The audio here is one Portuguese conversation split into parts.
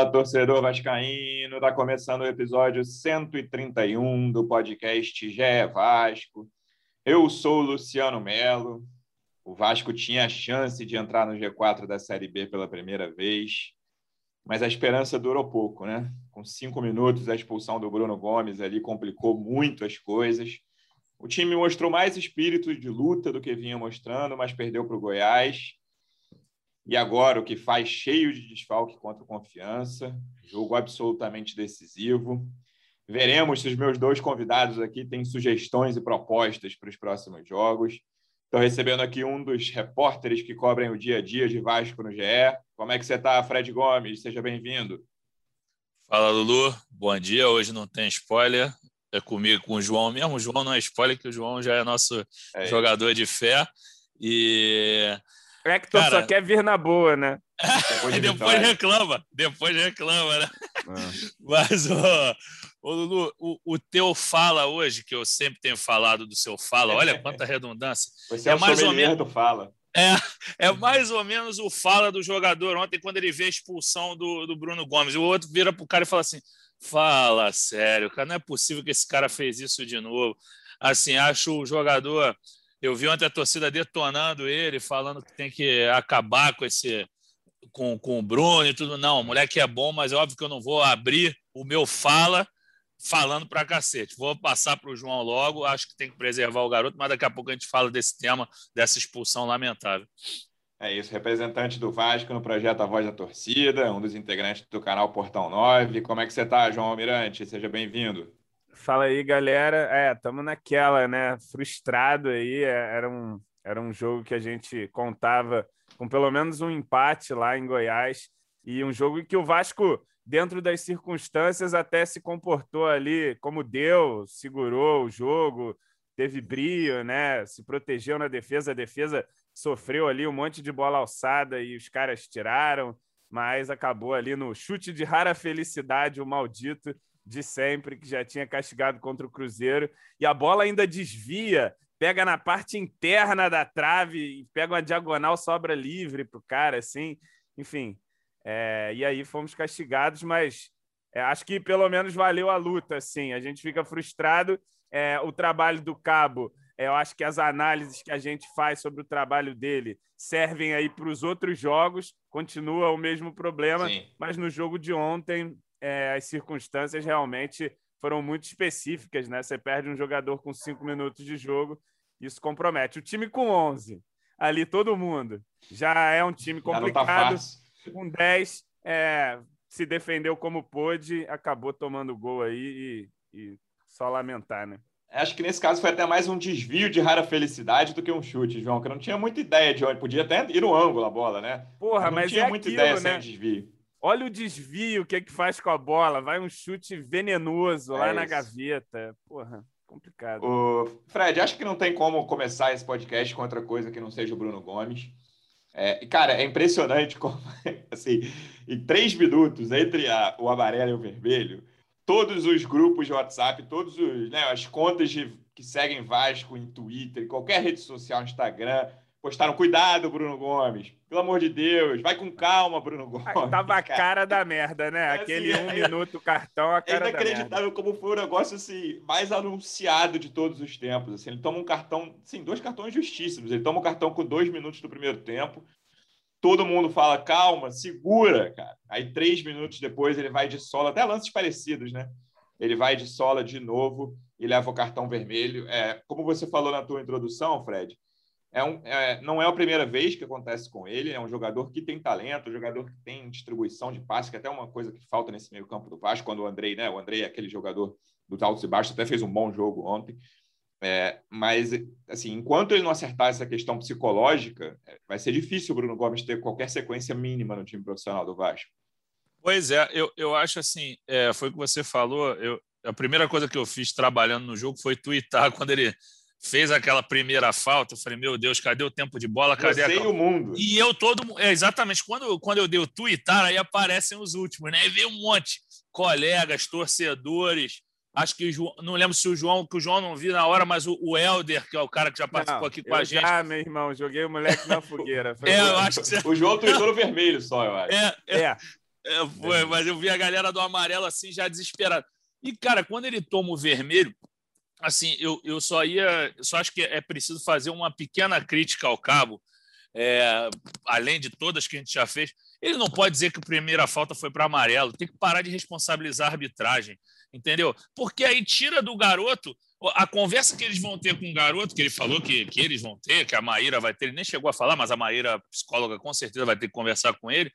Fala, torcedor vascaíno! Está começando o episódio 131 do podcast GE Vasco. Eu sou o Luciano Melo. O Vasco tinha a chance de entrar no G4 da Série B pela primeira vez, mas a esperança durou pouco, né? Com cinco minutos, a expulsão do Bruno Gomes ali complicou muito as coisas. O time mostrou mais espírito de luta do que vinha mostrando, mas perdeu para o Goiás e agora o que faz cheio de desfalque contra o Confiança, jogo absolutamente decisivo. Veremos se os meus dois convidados aqui têm sugestões e propostas para os próximos jogos. Estou recebendo aqui um dos repórteres que cobrem o dia a dia de Vasco no GE. Como é que você está, Fred Gomes? Seja bem-vindo. Fala, Lulu. Bom dia. Hoje não tem spoiler. É comigo, com o João mesmo. O João não é spoiler, que o João já é nosso é jogador de fé. E Hector Cara, só quer vir na boa, né? Depois, de depois reclama, depois reclama, né? Ah. Mas, ó, ô, Lulu, o, o, teu fala hoje, que eu sempre tenho falado do seu fala, olha quanta redundância. Você é, é mais ou menos do fala. É, é mais ou menos o fala do jogador ontem, quando ele vê a expulsão do, do Bruno Gomes. O outro vira pro cara e fala assim: fala sério, cara, não é possível que esse cara fez isso de novo. Assim, acho o jogador eu vi ontem a torcida detonando ele, falando que tem que acabar com esse com, com o Bruno e tudo. Não, o moleque é bom, mas é óbvio que eu não vou abrir o meu fala falando para cacete. Vou passar para o João logo. Acho que tem que preservar o garoto, mas daqui a pouco a gente fala desse tema, dessa expulsão lamentável. É isso, representante do Vasco no projeto A Voz da Torcida, um dos integrantes do canal Portão 9. Como é que você está, João Almirante? Seja bem-vindo. Fala aí, galera. É, estamos naquela, né? Frustrado aí. É, era um, era um jogo que a gente contava com pelo menos um empate lá em Goiás e um jogo que o Vasco, dentro das circunstâncias, até se comportou ali como deu, segurou o jogo, teve brilho, né? Se protegeu na defesa. A defesa sofreu ali um monte de bola alçada e os caras tiraram, mas acabou ali no chute de rara felicidade, o maldito de sempre, que já tinha castigado contra o Cruzeiro, e a bola ainda desvia, pega na parte interna da trave e pega uma diagonal, sobra livre para o cara, assim, enfim. É, e aí fomos castigados, mas é, acho que pelo menos valeu a luta, assim. A gente fica frustrado. É, o trabalho do Cabo, é, eu acho que as análises que a gente faz sobre o trabalho dele servem aí para os outros jogos, continua o mesmo problema, Sim. mas no jogo de ontem é, as circunstâncias realmente foram muito específicas, né? Você perde um jogador com cinco minutos de jogo, isso compromete. O time com 11, ali todo mundo, já é um time tá complicado. Tá com 10, é, se defendeu como pôde, acabou tomando gol aí e, e só lamentar, né? Acho que nesse caso foi até mais um desvio de rara felicidade do que um chute, João, que eu não tinha muita ideia de onde. Podia até ir no ângulo a bola, né? Porra, mas, não mas tinha é muita aquilo, ideia né? sem desvio. Olha o desvio, o que é que faz com a bola. Vai um chute venenoso lá é na gaveta. Porra, complicado. O Fred, acho que não tem como começar esse podcast com outra coisa que não seja o Bruno Gomes. É, cara, é impressionante como, assim, em três minutos entre a, o amarelo e o vermelho, todos os grupos de WhatsApp, todos os, né, as contas de, que seguem Vasco em Twitter, qualquer rede social, Instagram, postaram cuidado, Bruno Gomes. Pelo amor de Deus, vai com calma, Bruno Gomes. tava a cara da merda, né? É Aquele assim, um é... minuto cartão, a cara É inacreditável como foi o negócio assim, mais anunciado de todos os tempos. Assim, ele toma um cartão, sim, dois cartões justíssimos. Ele toma um cartão com dois minutos do primeiro tempo. Todo mundo fala, calma, segura, cara. Aí, três minutos depois, ele vai de sola, até lances parecidos, né? Ele vai de sola de novo e leva o cartão vermelho. É, como você falou na tua introdução, Fred, é um, é, não é a primeira vez que acontece com ele. É um jogador que tem talento, um jogador que tem distribuição de passe, que é até uma coisa que falta nesse meio campo do Vasco, quando o Andrei, né? O Andrei é aquele jogador dos altos e baixos, até fez um bom jogo ontem. É, mas, assim, enquanto ele não acertar essa questão psicológica, é, vai ser difícil o Bruno Gomes ter qualquer sequência mínima no time profissional do Vasco. Pois é, eu, eu acho assim, é, foi o que você falou. Eu, a primeira coisa que eu fiz trabalhando no jogo foi twittar quando ele fez aquela primeira falta. Eu falei, meu Deus, cadê o tempo de bola? Cadê Você a... o mundo. E eu todo. É, exatamente, quando, quando eu dei o twittar, aí aparecem os últimos, né? E veio um monte. Colegas, torcedores. Acho que João, não lembro se o João, que o João não viu na hora, mas o, o Helder, que é o cara que já participou não, aqui com a gente. Ah, meu irmão, joguei o moleque na fogueira. é, eu acho que você... O João tweetou no vermelho só, eu acho. É, é. é. é foi, mas eu vi a galera do amarelo assim já desesperada. E, cara, quando ele toma o vermelho, assim, eu, eu só ia. Só acho que é preciso fazer uma pequena crítica ao cabo, é, além de todas que a gente já fez. Ele não pode dizer que a primeira falta foi para amarelo, tem que parar de responsabilizar a arbitragem, entendeu? Porque aí tira do garoto a conversa que eles vão ter com o garoto, que ele falou que, que eles vão ter, que a Maíra vai ter, ele nem chegou a falar, mas a Maíra, psicóloga, com certeza vai ter que conversar com ele.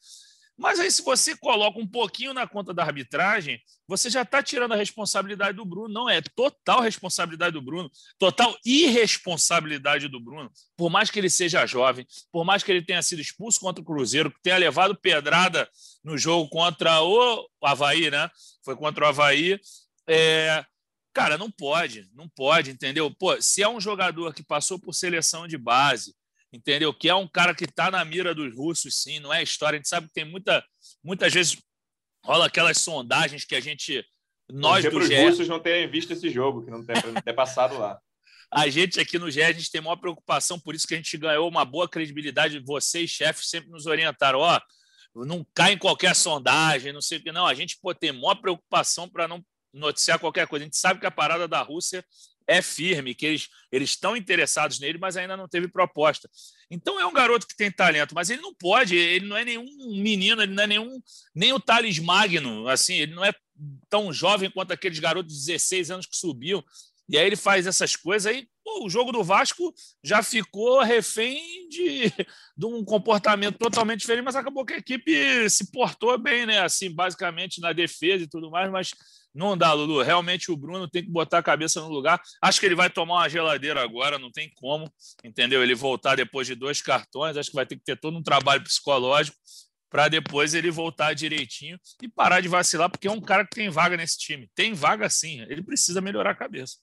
Mas aí, se você coloca um pouquinho na conta da arbitragem, você já está tirando a responsabilidade do Bruno. Não, é total responsabilidade do Bruno, total irresponsabilidade do Bruno. Por mais que ele seja jovem, por mais que ele tenha sido expulso contra o Cruzeiro, que tenha levado pedrada no jogo contra o Havaí, né? Foi contra o Havaí. É... Cara, não pode, não pode, entendeu? Pô, se é um jogador que passou por seleção de base, entendeu? Que é um cara que está na mira dos russos, sim, não é história. A gente sabe que tem muita, muitas vezes rola aquelas sondagens que a gente. Nós do os russos não terem visto esse jogo, que não ter, não ter passado lá. A gente aqui no GE, a gente tem maior preocupação, por isso que a gente ganhou uma boa credibilidade. Vocês, chefes, sempre nos orientaram: ó, não cai em qualquer sondagem, não sei o que. Não, a gente pô, tem maior preocupação para não noticiar qualquer coisa. A gente sabe que a parada da Rússia é firme, que eles, eles estão interessados nele, mas ainda não teve proposta. Então é um garoto que tem talento, mas ele não pode, ele não é nenhum menino, ele não é nenhum nem o Thales Magno, assim, ele não é tão jovem quanto aqueles garotos de 16 anos que subiu. E aí ele faz essas coisas aí. Pô, o jogo do Vasco já ficou refém de, de um comportamento totalmente diferente, mas acabou que a equipe se portou bem, né? Assim, basicamente na defesa e tudo mais, mas não dá, Lulu. Realmente o Bruno tem que botar a cabeça no lugar. Acho que ele vai tomar uma geladeira agora, não tem como, entendeu? Ele voltar depois de dois cartões, acho que vai ter que ter todo um trabalho psicológico para depois ele voltar direitinho e parar de vacilar, porque é um cara que tem vaga nesse time. Tem vaga sim, ele precisa melhorar a cabeça.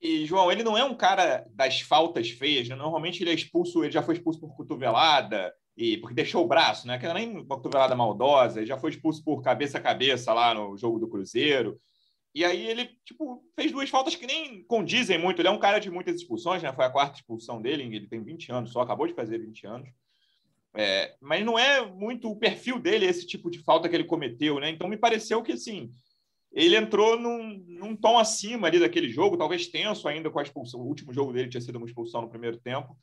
E, João, ele não é um cara das faltas feias, né? Normalmente ele é expulso, ele já foi expulso por cotovelada, e porque deixou o braço, né? Que era nem uma cotovelada maldosa, já foi expulso por cabeça a cabeça lá no jogo do Cruzeiro. E aí ele, tipo, fez duas faltas que nem condizem muito. Ele é um cara de muitas expulsões, né? Foi a quarta expulsão dele, ele tem 20 anos só, acabou de fazer 20 anos. É, mas não é muito o perfil dele esse tipo de falta que ele cometeu, né? Então me pareceu que, assim, ele entrou num, num tom acima ali daquele jogo, talvez tenso ainda com a expulsão. O último jogo dele tinha sido uma expulsão no primeiro tempo.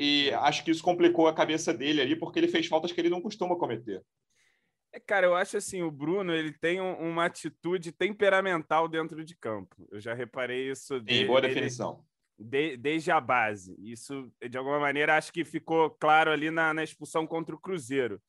E acho que isso complicou a cabeça dele ali, porque ele fez faltas que ele não costuma cometer. É, cara, eu acho assim, o Bruno ele tem um, uma atitude temperamental dentro de campo. Eu já reparei isso. Em boa definição. De, desde a base. Isso, de alguma maneira, acho que ficou claro ali na, na expulsão contra o Cruzeiro.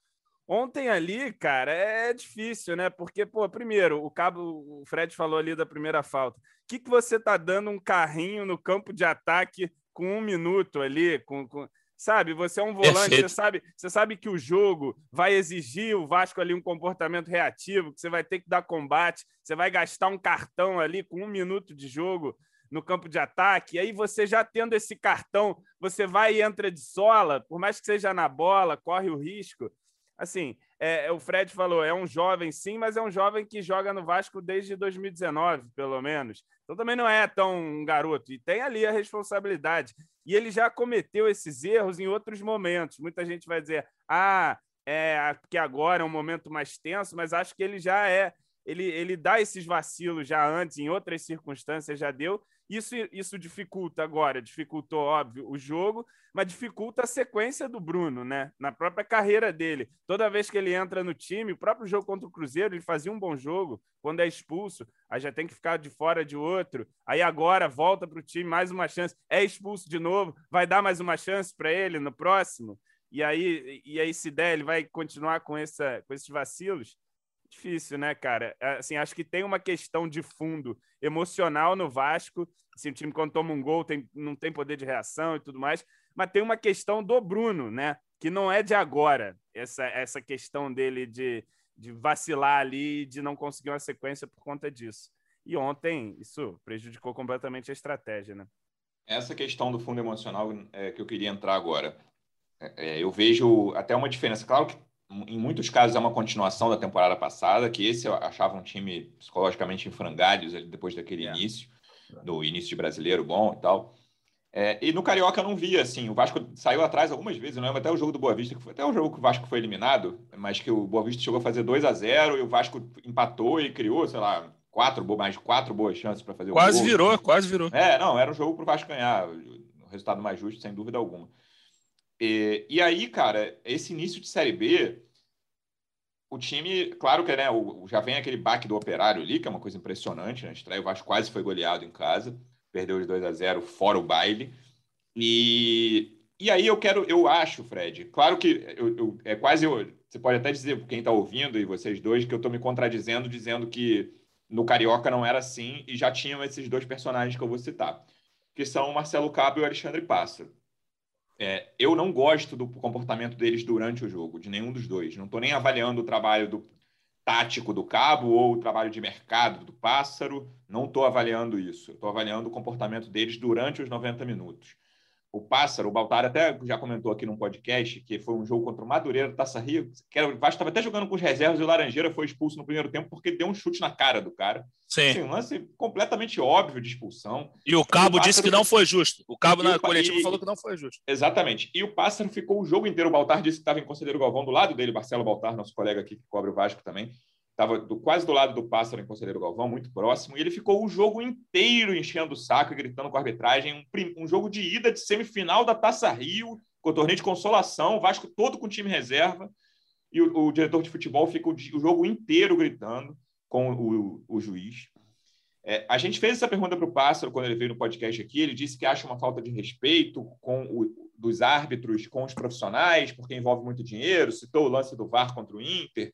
Ontem ali, cara, é difícil, né? Porque, pô, primeiro, o cabo, o Fred falou ali da primeira falta. O que, que você tá dando um carrinho no campo de ataque com um minuto ali, com, com... sabe? Você é um volante, você sabe, você sabe que o jogo vai exigir o Vasco ali um comportamento reativo, que você vai ter que dar combate, você vai gastar um cartão ali com um minuto de jogo no campo de ataque, e aí você já tendo esse cartão, você vai e entra de sola, por mais que seja na bola, corre o risco. Assim, é, o Fred falou, é um jovem sim, mas é um jovem que joga no Vasco desde 2019, pelo menos. Então também não é tão um garoto. E tem ali a responsabilidade. E ele já cometeu esses erros em outros momentos. Muita gente vai dizer, ah, é que agora é um momento mais tenso, mas acho que ele já é. Ele, ele dá esses vacilos já antes, em outras circunstâncias já deu, isso, isso dificulta agora, dificultou, óbvio, o jogo, mas dificulta a sequência do Bruno, né? Na própria carreira dele. Toda vez que ele entra no time, o próprio jogo contra o Cruzeiro, ele fazia um bom jogo. Quando é expulso, aí já tem que ficar de fora de outro. Aí agora volta para o time, mais uma chance. É expulso de novo, vai dar mais uma chance para ele no próximo. E aí, e aí, se der, ele vai continuar com, essa, com esses vacilos. Difícil, né, cara? É, assim, acho que tem uma questão de fundo emocional no Vasco. Assim, o time, quando toma um gol, tem, não tem poder de reação e tudo mais. Mas tem uma questão do Bruno, né? Que não é de agora, essa, essa questão dele de, de vacilar ali, de não conseguir uma sequência por conta disso. E ontem isso prejudicou completamente a estratégia, né? Essa questão do fundo emocional é que eu queria entrar agora. É, é, eu vejo até uma diferença. Claro que em muitos casos é uma continuação da temporada passada, que esse eu achava um time psicologicamente em frangalhos depois daquele é. início, do início de brasileiro bom e tal. É, e no Carioca eu não via, assim, o Vasco saiu atrás algumas vezes, eu lembro até o jogo do Boa Vista, que foi até o jogo que o Vasco foi eliminado, mas que o Boa Vista chegou a fazer 2 a 0 e o Vasco empatou e criou, sei lá, quatro, mais quatro boas chances para fazer quase o gol. Quase virou, quase virou. É, não, era um jogo para o Vasco ganhar, o resultado mais justo, sem dúvida alguma. E, e aí, cara, esse início de Série B, o time, claro que né, o, já vem aquele baque do Operário ali, que é uma coisa impressionante, né? Estreia, o Vasco quase foi goleado em casa, perdeu os 2 a 0 fora o baile. E, e aí eu quero, eu acho, Fred, claro que eu, eu é quase, eu, você pode até dizer, quem está ouvindo e vocês dois, que eu estou me contradizendo, dizendo que no Carioca não era assim e já tinham esses dois personagens que eu vou citar, que são o Marcelo Cabo e o Alexandre Pássaro. É, eu não gosto do comportamento deles durante o jogo, de nenhum dos dois. Não estou nem avaliando o trabalho do tático do Cabo ou o trabalho de mercado do Pássaro. Não estou avaliando isso. Estou avaliando o comportamento deles durante os 90 minutos o Pássaro, o Baltar até já comentou aqui num podcast que foi um jogo contra o Madureira, Taça Rio, que era, o Vasco estava até jogando com os reservas e o Laranjeira foi expulso no primeiro tempo porque deu um chute na cara do cara. Sim. Assim, um lance completamente óbvio de expulsão. E o Cabo o Pássaro... disse que não foi justo. O Cabo na o... coletiva e... falou que não foi justo. Exatamente. E o Pássaro ficou o jogo inteiro. O Baltar disse que estava em Conselheiro Galvão do lado dele, Marcelo Baltar, nosso colega aqui que cobre o Vasco também estava quase do lado do Pássaro em Conselheiro Galvão, muito próximo, e ele ficou o jogo inteiro enchendo o saco e gritando com a arbitragem. Um, um, jogo de ida de semifinal da Taça Rio, com torneio de consolação, o Vasco todo com time reserva, e o, o diretor de futebol fica o, o, jogo inteiro gritando com o, o juiz. É, a gente fez essa pergunta para o Pássaro quando ele veio no podcast aqui. Ele disse que acha uma falta de respeito com o, dos árbitros com os profissionais, porque envolve muito dinheiro. Citou o lance do VAR contra o Inter.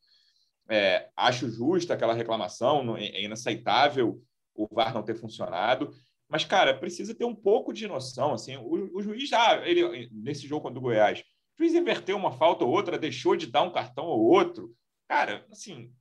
É, acho justa aquela reclamação, é inaceitável o VAR não ter funcionado. Mas, cara, precisa ter um pouco de noção. Assim, o, o juiz já, ele, nesse jogo contra o Goiás, o juiz inverteu uma falta ou outra, deixou de dar um cartão ou outro. Cara, assim,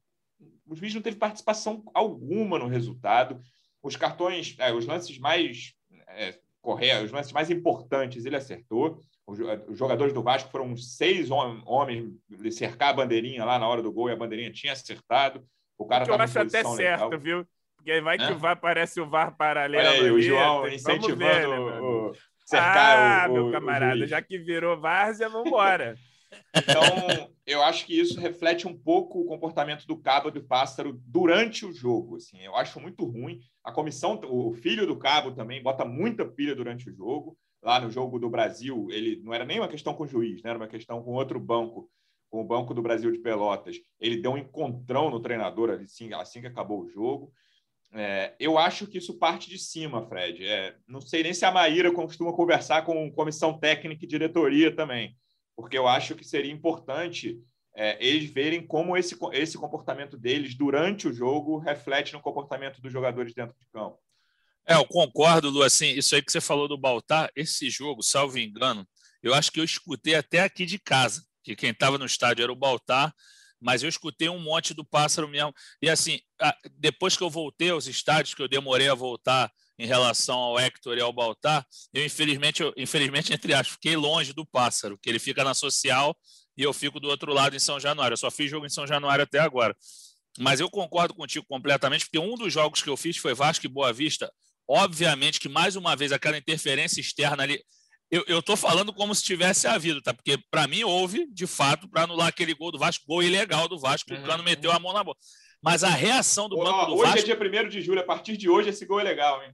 o juiz não teve participação alguma no resultado. Os cartões, é, os lances mais é, corretos, os lances mais importantes, ele acertou. Os jogadores do Vasco foram uns seis homens cercar a bandeirinha lá na hora do gol e a bandeirinha tinha acertado. O cara eu acho até legal. certo, viu? Porque vai que é? o VAR parece o VAR paralelo. Olha aí, o João incentivando ver, né, o, cercar ah, o, meu camarada, já que virou várzea, vamos embora. Então, eu acho que isso reflete um pouco o comportamento do Cabo e do Pássaro durante o jogo. Assim, eu acho muito ruim. A comissão, o filho do Cabo também bota muita pilha durante o jogo lá no jogo do Brasil, ele não era nem uma questão com o juiz, né? era uma questão com outro banco, com o Banco do Brasil de Pelotas. Ele deu um encontrão no treinador assim, assim que acabou o jogo. É, eu acho que isso parte de cima, Fred. É, não sei nem se a Maíra costuma conversar com comissão técnica e diretoria também, porque eu acho que seria importante é, eles verem como esse, esse comportamento deles durante o jogo reflete no comportamento dos jogadores dentro de campo. É, eu concordo, Lu. Assim, isso aí que você falou do Baltar, esse jogo, salvo engano, eu acho que eu escutei até aqui de casa, que quem estava no estádio era o Baltar, mas eu escutei um monte do pássaro mesmo. E assim, depois que eu voltei aos estádios, que eu demorei a voltar em relação ao Hector e ao Baltar, eu infelizmente, eu, infelizmente entre aspas, fiquei longe do pássaro, que ele fica na social e eu fico do outro lado em São Januário. Eu só fiz jogo em São Januário até agora. Mas eu concordo contigo completamente, porque um dos jogos que eu fiz foi Vasco e Boa Vista. Obviamente que, mais uma vez, aquela interferência externa ali. Eu estou falando como se tivesse havido, tá? Porque, para mim, houve, de fato, para anular aquele gol do Vasco, gol ilegal do Vasco, uhum. o Cano meteu a mão na bola. Mas a reação do banco do hoje Vasco. Hoje é dia 1 de julho, a partir de hoje esse gol é legal, hein?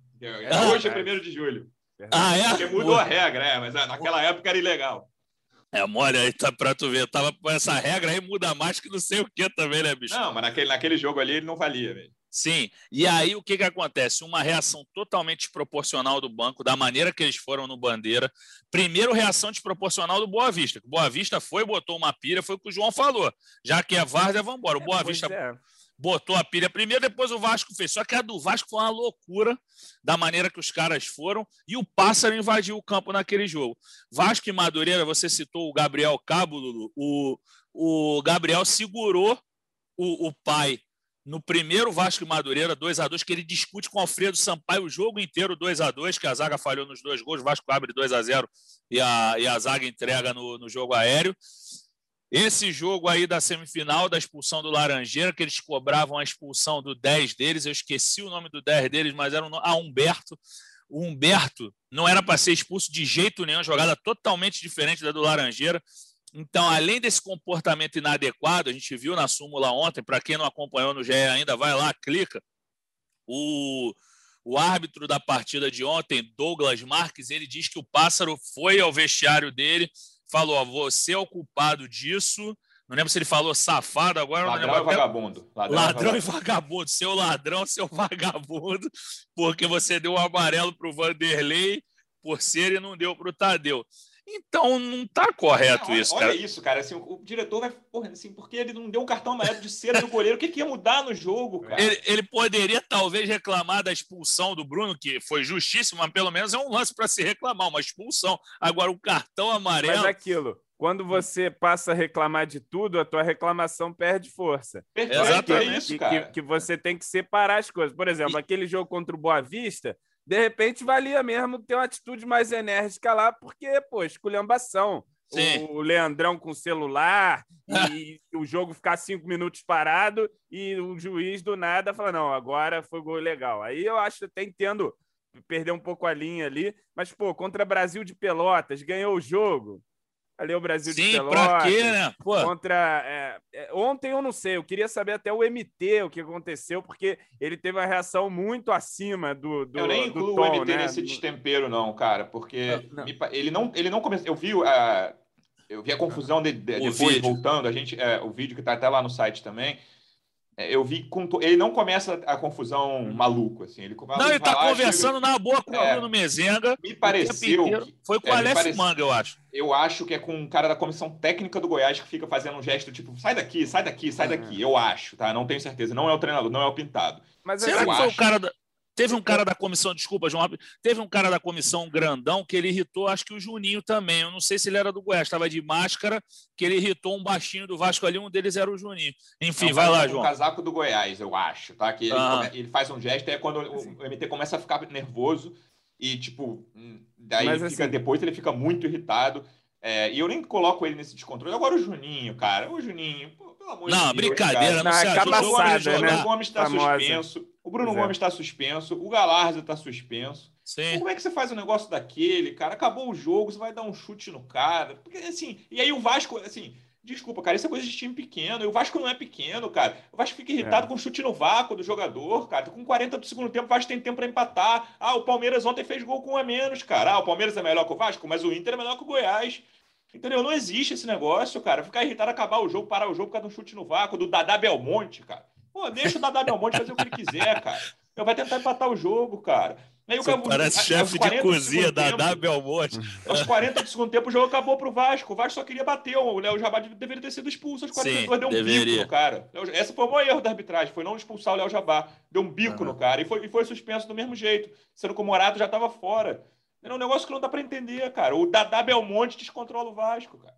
Ah, hoje é 1 de julho. Ah, é? Porque mudou a regra, é, mas naquela época era ilegal. É mole aí, tá pra tu ver. Tava com essa regra aí, muda mais que não sei o que também, né, bicho? Não, mas naquele, naquele jogo ali ele não valia, velho. Sim, e aí o que, que acontece? Uma reação totalmente desproporcional do banco, da maneira que eles foram no Bandeira. Primeiro, reação desproporcional do Boa Vista. O Boa Vista foi, botou uma pira, foi o que o João falou. Já que é Várzea, vamos embora. O Boa é, Vista é. botou a pilha primeiro, depois o Vasco fez. Só que a do Vasco foi uma loucura da maneira que os caras foram e o Pássaro invadiu o campo naquele jogo. Vasco e Madureira, você citou o Gabriel Cabo, Lulu. O, o Gabriel segurou o, o pai no primeiro Vasco e Madureira, 2 a 2 que ele discute com Alfredo Sampaio o jogo inteiro 2 a 2 que a zaga falhou nos dois gols, o Vasco abre 2 a 0 e a, e a zaga entrega no, no jogo aéreo. Esse jogo aí da semifinal, da expulsão do Laranjeira, que eles cobravam a expulsão do 10 deles, eu esqueci o nome do 10 deles, mas era um, ah, Humberto. O Humberto não era para ser expulso de jeito nenhum, jogada totalmente diferente da do Laranjeira. Então, além desse comportamento inadequado, a gente viu na súmula ontem, para quem não acompanhou no GE ainda, vai lá, clica. O, o árbitro da partida de ontem, Douglas Marques, ele diz que o pássaro foi ao vestiário dele falou: ó, você é o culpado disso. Não lembro se ele falou safado agora. Ladrão e vagabundo. Ladrão, ladrão e vagabundo. Seu ladrão, seu vagabundo, porque você deu um amarelo para o Vanderlei por ser e não deu para o Tadeu. Então não está correto não, isso, olha cara. Olha isso, cara. Assim, o, diretor vai. Porra, assim, porque ele não deu um cartão amarelo de cera do goleiro, o que, que ia mudar no jogo, cara? Ele, ele, poderia talvez reclamar da expulsão do Bruno, que foi justíssimo, mas pelo menos é um lance para se reclamar, uma expulsão. Agora, o cartão amarelo. Mas aquilo. Quando você passa a reclamar de tudo, a tua reclamação perde força. Exatamente. É isso, cara. Que, que, você tem que separar as coisas. Por exemplo, e... aquele jogo contra o Boa Vista, de repente valia mesmo ter uma atitude mais enérgica lá, porque, pô, esculhambação. Sim. O Leandrão com celular e o jogo ficar cinco minutos parado e o juiz do nada fala: não, agora foi gol legal. Aí eu acho até entendo perder um pouco a linha ali, mas, pô, contra Brasil de Pelotas, ganhou o jogo ali o Brasil Sim, de Pelotas. Pra quê, né? Pô. Contra, é, é, ontem eu não sei, eu queria saber até o MT, o que aconteceu, porque ele teve uma reação muito acima do, do Eu nem incluo tom, o MT né? nesse destempero, não, cara, porque não, não. Me, ele não ele não começou. Eu vi a. Eu vi a confusão de, de, depois vídeo. voltando. A gente, é, o vídeo que está até lá no site também. É, eu vi com ele não começa a confusão maluco assim ele não ele tá conversando chega... na boa com o é, Bruno Mezenga me pareceu que, foi com é, o Aleph parece... Manga eu acho. Eu acho que é com um cara da comissão técnica do Goiás que fica fazendo um gesto tipo sai daqui sai daqui sai daqui. Eu acho tá? Não tenho certeza. Não é o treinador não é o pintado. Mas será que foi o cara da... Teve um cara da comissão, desculpa, João, teve um cara da comissão grandão que ele irritou, acho que o Juninho também. Eu não sei se ele era do Goiás, estava de máscara, que ele irritou um baixinho do Vasco ali, um deles era o Juninho. Enfim, não, vai lá, João. O casaco do Goiás, eu acho, tá? Que ele, ah. ele faz um gesto, é quando o MT começa a ficar nervoso e, tipo, hum, daí Mas, fica, assim... depois ele fica muito irritado. É, e eu nem coloco ele nesse descontrole. Agora o Juninho, cara, o Juninho, pelo amor não, de Deus. Brincadeira, não, não se ajuda. O Gomes, né? o Gomes está suspenso. O Bruno Gomes está suspenso, o Galarza está suspenso. Sim. Como é que você faz um negócio daquele, cara? Acabou o jogo, você vai dar um chute no cara. Porque, assim, e aí o Vasco, assim, desculpa, cara, isso é coisa de time pequeno. E o Vasco não é pequeno, cara. O Vasco fica irritado é. com chute no vácuo do jogador, cara. Com 40 do segundo tempo, o Vasco tem tempo para empatar. Ah, o Palmeiras ontem fez gol com um a menos, cara. Ah, o Palmeiras é melhor que o Vasco, mas o Inter é melhor que o Goiás. Entendeu? Não existe esse negócio, cara. Ficar irritado, acabar o jogo, parar o jogo por causa de um chute no vácuo, do Dadá Belmonte, cara. Pô, deixa o Dadá Belmonte fazer o que ele quiser, cara. Ele vai tentar empatar o jogo, cara. Aí o cara, parece chefe de cozinha da Belmonte. Aos 40 do segundo tempo, o jogo acabou pro Vasco. O Vasco só queria bater. O Léo Jabá deveria ter sido expulso aos 42. Sim, deu um deveria. bico no cara. Essa foi o maior erro da arbitragem. Foi não expulsar o Léo Jabá. Deu um bico uhum. no cara. E foi, e foi suspenso do mesmo jeito. Sendo que o Morato já estava fora. É um negócio que não dá para entender, cara. O Dadá Belmonte descontrola o Vasco, cara.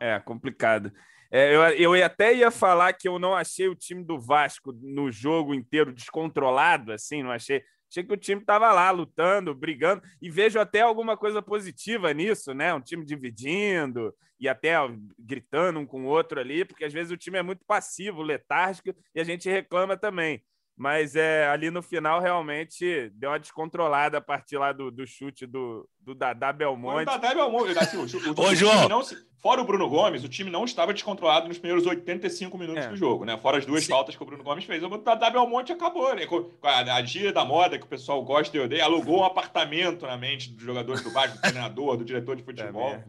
É, é complicado. É, eu, eu até ia falar que eu não achei o time do Vasco no jogo inteiro descontrolado, assim, não achei. Achei que o time estava lá lutando, brigando, e vejo até alguma coisa positiva nisso, né? Um time dividindo e até gritando um com o outro ali, porque às vezes o time é muito passivo, letárgico, e a gente reclama também. Mas é, ali no final realmente deu uma descontrolada a partir lá do, do chute do, do Dadá Belmonte. O Dadá Belmonte, assim, o, o, Ô, João. Não, fora o Bruno Gomes, o time não estava descontrolado nos primeiros 85 minutos é. do jogo, né? Fora as duas Sim. faltas que o Bruno Gomes fez. O Dadá Belmonte acabou, né? Com a, a gíria da moda que o pessoal gosta e odeia, alugou um apartamento na mente dos jogadores do Vasco, do treinador, do diretor de futebol. É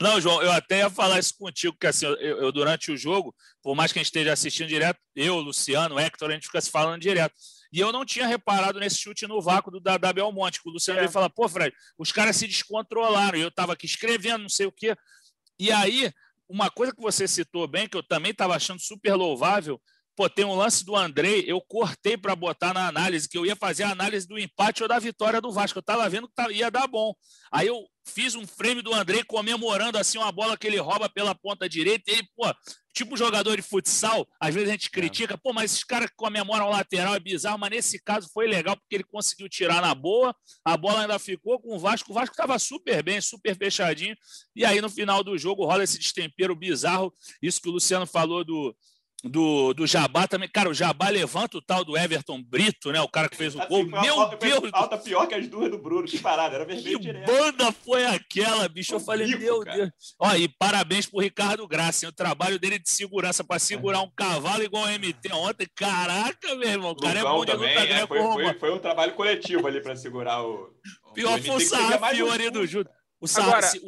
não, João, eu até ia falar isso contigo, que assim, eu, eu, durante o jogo, por mais que a gente esteja assistindo direto, eu, Luciano, Hector, a gente fica se falando direto. E eu não tinha reparado nesse chute no vácuo do Dadá Belmonte, que o Luciano é. veio falar, pô, Fred, os caras se descontrolaram, e eu estava aqui escrevendo, não sei o quê. E aí, uma coisa que você citou bem, que eu também estava achando super louvável, pô, tem um lance do Andrei, eu cortei para botar na análise, que eu ia fazer a análise do empate ou da vitória do Vasco. Eu estava vendo que ia dar bom. Aí eu fiz um frame do Andrei comemorando assim uma bola que ele rouba pela ponta direita. E ele, pô, tipo jogador de futsal, às vezes a gente é. critica, é. pô, mas esses caras que comemoram o lateral é bizarro, mas nesse caso foi legal porque ele conseguiu tirar na boa, a bola ainda ficou com o Vasco, o Vasco estava super bem, super fechadinho, e aí no final do jogo rola esse destempero bizarro, isso que o Luciano falou do, do, do Jabá também. Cara, o Jabá levanta o tal do Everton Brito, né? O cara que fez o assim, gol. Meu Deus! Falta pior que as duas do Bruno. Que parada, era vermelho que direto. banda foi aquela, bicho? eu falei, bico, meu cara. Deus. Ó, e parabéns pro Ricardo Graça. O trabalho dele de segurança para segurar um cavalo igual o MT ontem. Caraca, meu irmão. O cara é bom de também, luta é, foi, foi, foi, um trabalho coletivo ali para segurar o. Pior foi o Sarrafio ali do Júlio. O Sarrafio.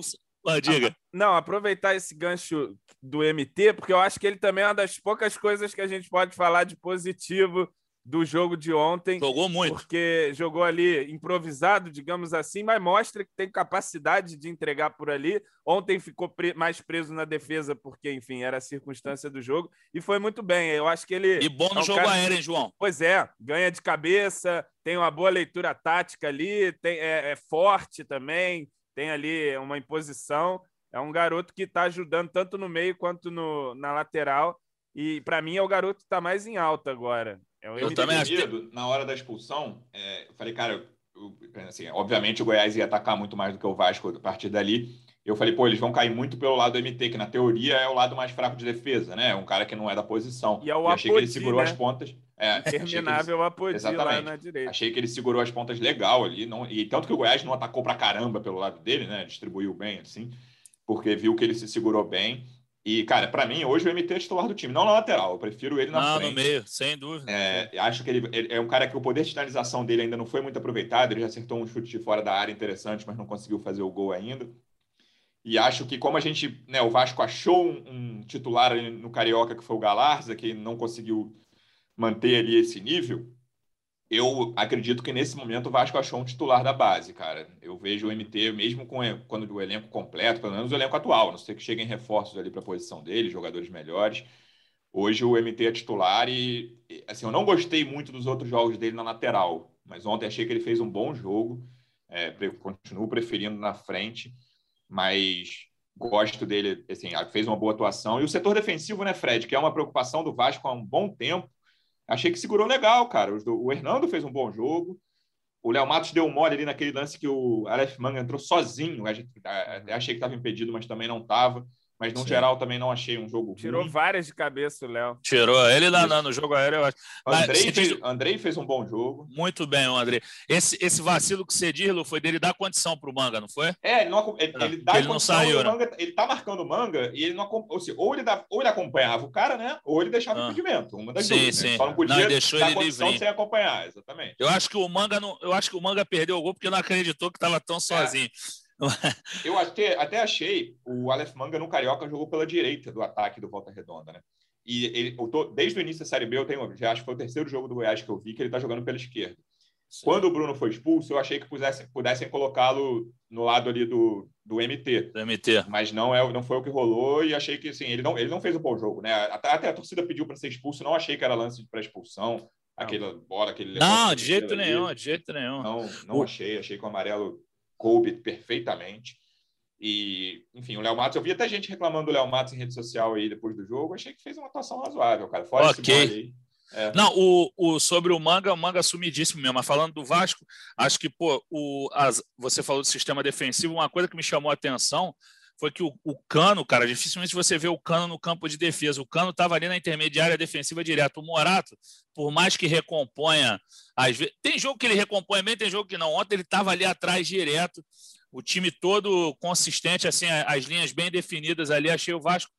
Ah, diga. Não, aproveitar esse gancho do MT, porque eu acho que ele também é uma das poucas coisas que a gente pode falar de positivo do jogo de ontem. Jogou muito. Porque jogou ali improvisado, digamos assim, mas mostra que tem capacidade de entregar por ali. Ontem ficou mais preso na defesa, porque, enfim, era a circunstância do jogo. E foi muito bem. Eu acho que ele. E bom no é um jogo cara... aéreo, hein, João? Pois é, ganha de cabeça, tem uma boa leitura tática ali, tem, é, é forte também, tem ali uma imposição. É um garoto que está ajudando tanto no meio quanto no, na lateral. E para mim é o garoto que está mais em alta agora. É eu também acho que... Na hora da expulsão, é, eu falei, cara, eu, assim, obviamente o Goiás ia atacar muito mais do que o Vasco a partir dali. Eu falei, pô, eles vão cair muito pelo lado do MT, que na teoria é o lado mais fraco de defesa, né? Um cara que não é da posição. E é o e achei Apodi, que ele segurou né? as pontas. É, Terminável ele... Apodi Exatamente. lá na direita. Achei que ele segurou as pontas legal ali. Não... E tanto que o Goiás não atacou pra caramba pelo lado dele, né? Distribuiu bem, assim porque viu que ele se segurou bem. E, cara, para mim, hoje o MT é titular do time, não na lateral. Eu prefiro ele na não, frente. no meio, sem dúvida. É, acho que ele, ele, é um cara que o poder de finalização dele ainda não foi muito aproveitado. Ele já acertou um chute de fora da área interessante, mas não conseguiu fazer o gol ainda. E acho que, como a gente, né, o Vasco achou um, um titular no Carioca, que foi o Galarza, que não conseguiu manter ali esse nível, eu acredito que nesse momento o Vasco achou um titular da base, cara. Eu vejo o MT, mesmo com quando o elenco completo, pelo menos o elenco atual, não sei que cheguem reforços ali para a posição dele, jogadores melhores. Hoje o MT é titular e, assim, eu não gostei muito dos outros jogos dele na lateral, mas ontem achei que ele fez um bom jogo. É, continuo preferindo na frente, mas gosto dele, assim, fez uma boa atuação. E o setor defensivo, né, Fred, que é uma preocupação do Vasco há um bom tempo Achei que segurou legal, cara. O Hernando fez um bom jogo. O Léo Matos deu um mole ali naquele lance que o Aleph Manga entrou sozinho. Achei que estava impedido, mas também não estava. Mas, no Sim. geral, também não achei um jogo Tirou ruim. várias de cabeça o Léo. Tirou. Ele lá, no jogo aéreo, eu acho. Andrei, Mas, fez, Andrei fez um bom jogo. Muito bem, Andrei. Esse, esse vacilo que você diz, Lu, foi dele dar condição para o Manga, não foi? É, ele, não, ele, ele dá ele não saiu, né? Manga, ele tá marcando o Manga e ele não ou, seja, ou, ele dá, ou ele acompanhava o cara, né? Ou ele deixava ah. o impedimento. Uma das sim, duas. Sim. Né? Só não podia não, deixou dar ele condição sem acompanhar, exatamente. Eu acho que o Manga não, eu acho que o Manga perdeu o gol porque não acreditou que estava tão é. sozinho. Eu até, até achei o Aleph Manga no Carioca jogou pela direita do ataque do Volta Redonda, né? E ele, tô, desde o início da Série B, eu tenho, já acho que foi o terceiro jogo do Goiás que eu vi, que ele está jogando pela esquerda. Sim. Quando o Bruno foi expulso, eu achei que pudessem, pudessem colocá-lo no lado ali do, do MT. Do MT. Mas não, é, não foi o que rolou e achei que assim, ele não, ele não fez um bom jogo, né? Até, até a torcida pediu para ser expulso, não achei que era lance para expulsão. Aquela bola, aquele Não, de jeito nenhum, ali. de jeito nenhum. Não, não achei, achei que o amarelo coube perfeitamente. E, enfim, o Léo Matos, eu vi até gente reclamando do Léo Matos em rede social aí depois do jogo. Achei que fez uma atuação razoável, cara. Fora aí. É. Não, o, o, sobre o manga, o manga sumidíssimo mesmo. Mas falando do Vasco, acho que, pô, o, as, você falou do sistema defensivo, uma coisa que me chamou a atenção foi que o, o Cano, cara, dificilmente você vê o Cano no campo de defesa. O Cano estava ali na intermediária defensiva direto. O Morato, por mais que recomponha, às vezes, tem jogo que ele recompõe bem, tem jogo que não. Ontem ele estava ali atrás direto o time todo consistente, assim, as linhas bem definidas ali. Achei o Vasco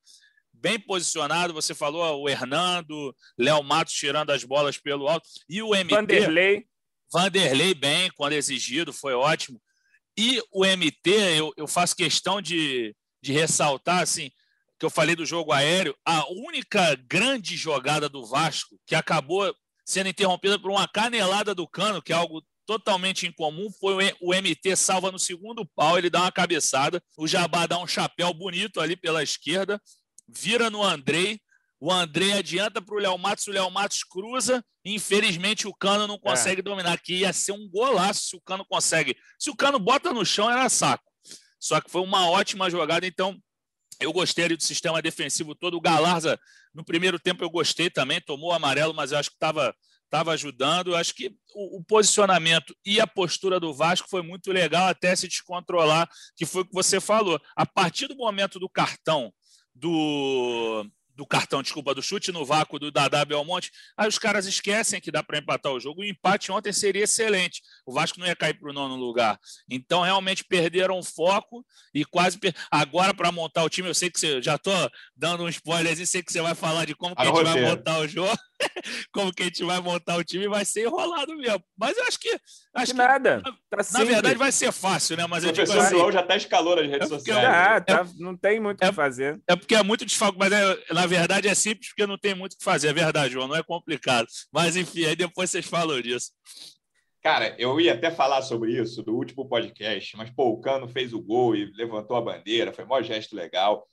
bem posicionado. Você falou o Hernando, Léo Matos tirando as bolas pelo alto. E o MT. Vanderlei. Vanderlei bem, quando exigido, foi ótimo. E o MT, eu, eu faço questão de, de ressaltar, assim, que eu falei do jogo aéreo, a única grande jogada do Vasco que acabou sendo interrompida por uma canelada do Cano, que é algo totalmente incomum foi o MT salva no segundo pau, ele dá uma cabeçada, o Jabá dá um chapéu bonito ali pela esquerda, vira no Andrei, o André adianta para o Léo Matos, o Léo Matos cruza, e infelizmente o Cano não consegue é. dominar, que ia ser um golaço se o Cano consegue. Se o Cano bota no chão, era saco. Só que foi uma ótima jogada, então eu gostei do sistema defensivo todo. O Galarza, no primeiro tempo, eu gostei também, tomou amarelo, mas eu acho que estava estava ajudando. Eu acho que o, o, posicionamento e a postura do Vasco foi muito legal até se descontrolar, que foi o que você falou. A partir do momento do cartão do do cartão, desculpa, do chute no vácuo do Dadá Belmonte, aí os caras esquecem que dá para empatar o jogo. O empate ontem seria excelente. O Vasco não ia cair para o nono lugar. Então, realmente perderam o foco e quase. Per... Agora, para montar o time, eu sei que você já estou dando um spoiler, e sei que você vai falar de como que a gente vai montar o jogo. como que a gente vai montar o time, vai ser enrolado mesmo. Mas eu acho que. Acho que nada. Tá na verdade, vai ser fácil, né? Mas o professor assim, João já está escalou nas redes é sociais. Já, tá, não tem muito o é, que fazer. É porque é muito desfalque, mas é, na verdade é simples porque não tem muito o que fazer. É verdade, João, não é complicado. Mas enfim, aí depois vocês falam disso. Cara, eu ia até falar sobre isso do último podcast, mas pô, o Cano fez o gol e levantou a bandeira, foi um gesto legal.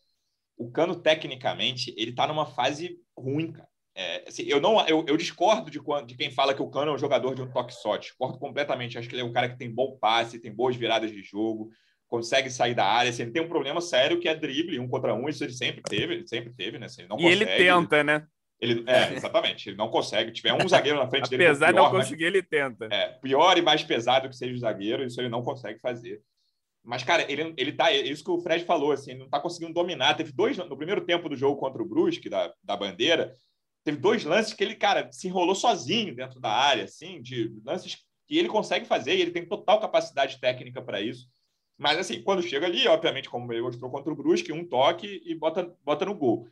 O Cano, tecnicamente, ele tá numa fase ruim, cara. É, assim, eu não, eu, eu discordo de, de, quem fala que o Cano é um jogador de um toque só. Discordo completamente. Acho que ele é um cara que tem bom passe, tem boas viradas de jogo, consegue sair da área. Assim, ele tem um problema sério que é drible, um contra um. Isso ele sempre teve, sempre teve, né? Assim, ele não e consegue, ele tenta, né? Ele, é, exatamente. Ele não consegue. Se tiver um zagueiro na frente dele. Apesar de não conseguir, ele tenta. É, pior e mais pesado que seja o zagueiro, isso ele não consegue fazer. Mas, cara, ele, ele tá. É isso que o Fred falou, assim, ele não tá conseguindo dominar. Teve dois no primeiro tempo do jogo contra o Brusque, da, da bandeira teve dois lances que ele, cara, se enrolou sozinho dentro da área, assim, de lances que ele consegue fazer e ele tem total capacidade técnica para isso. Mas, assim, quando chega ali, obviamente, como ele mostrou contra o Brusque, um toque e bota, bota no gol.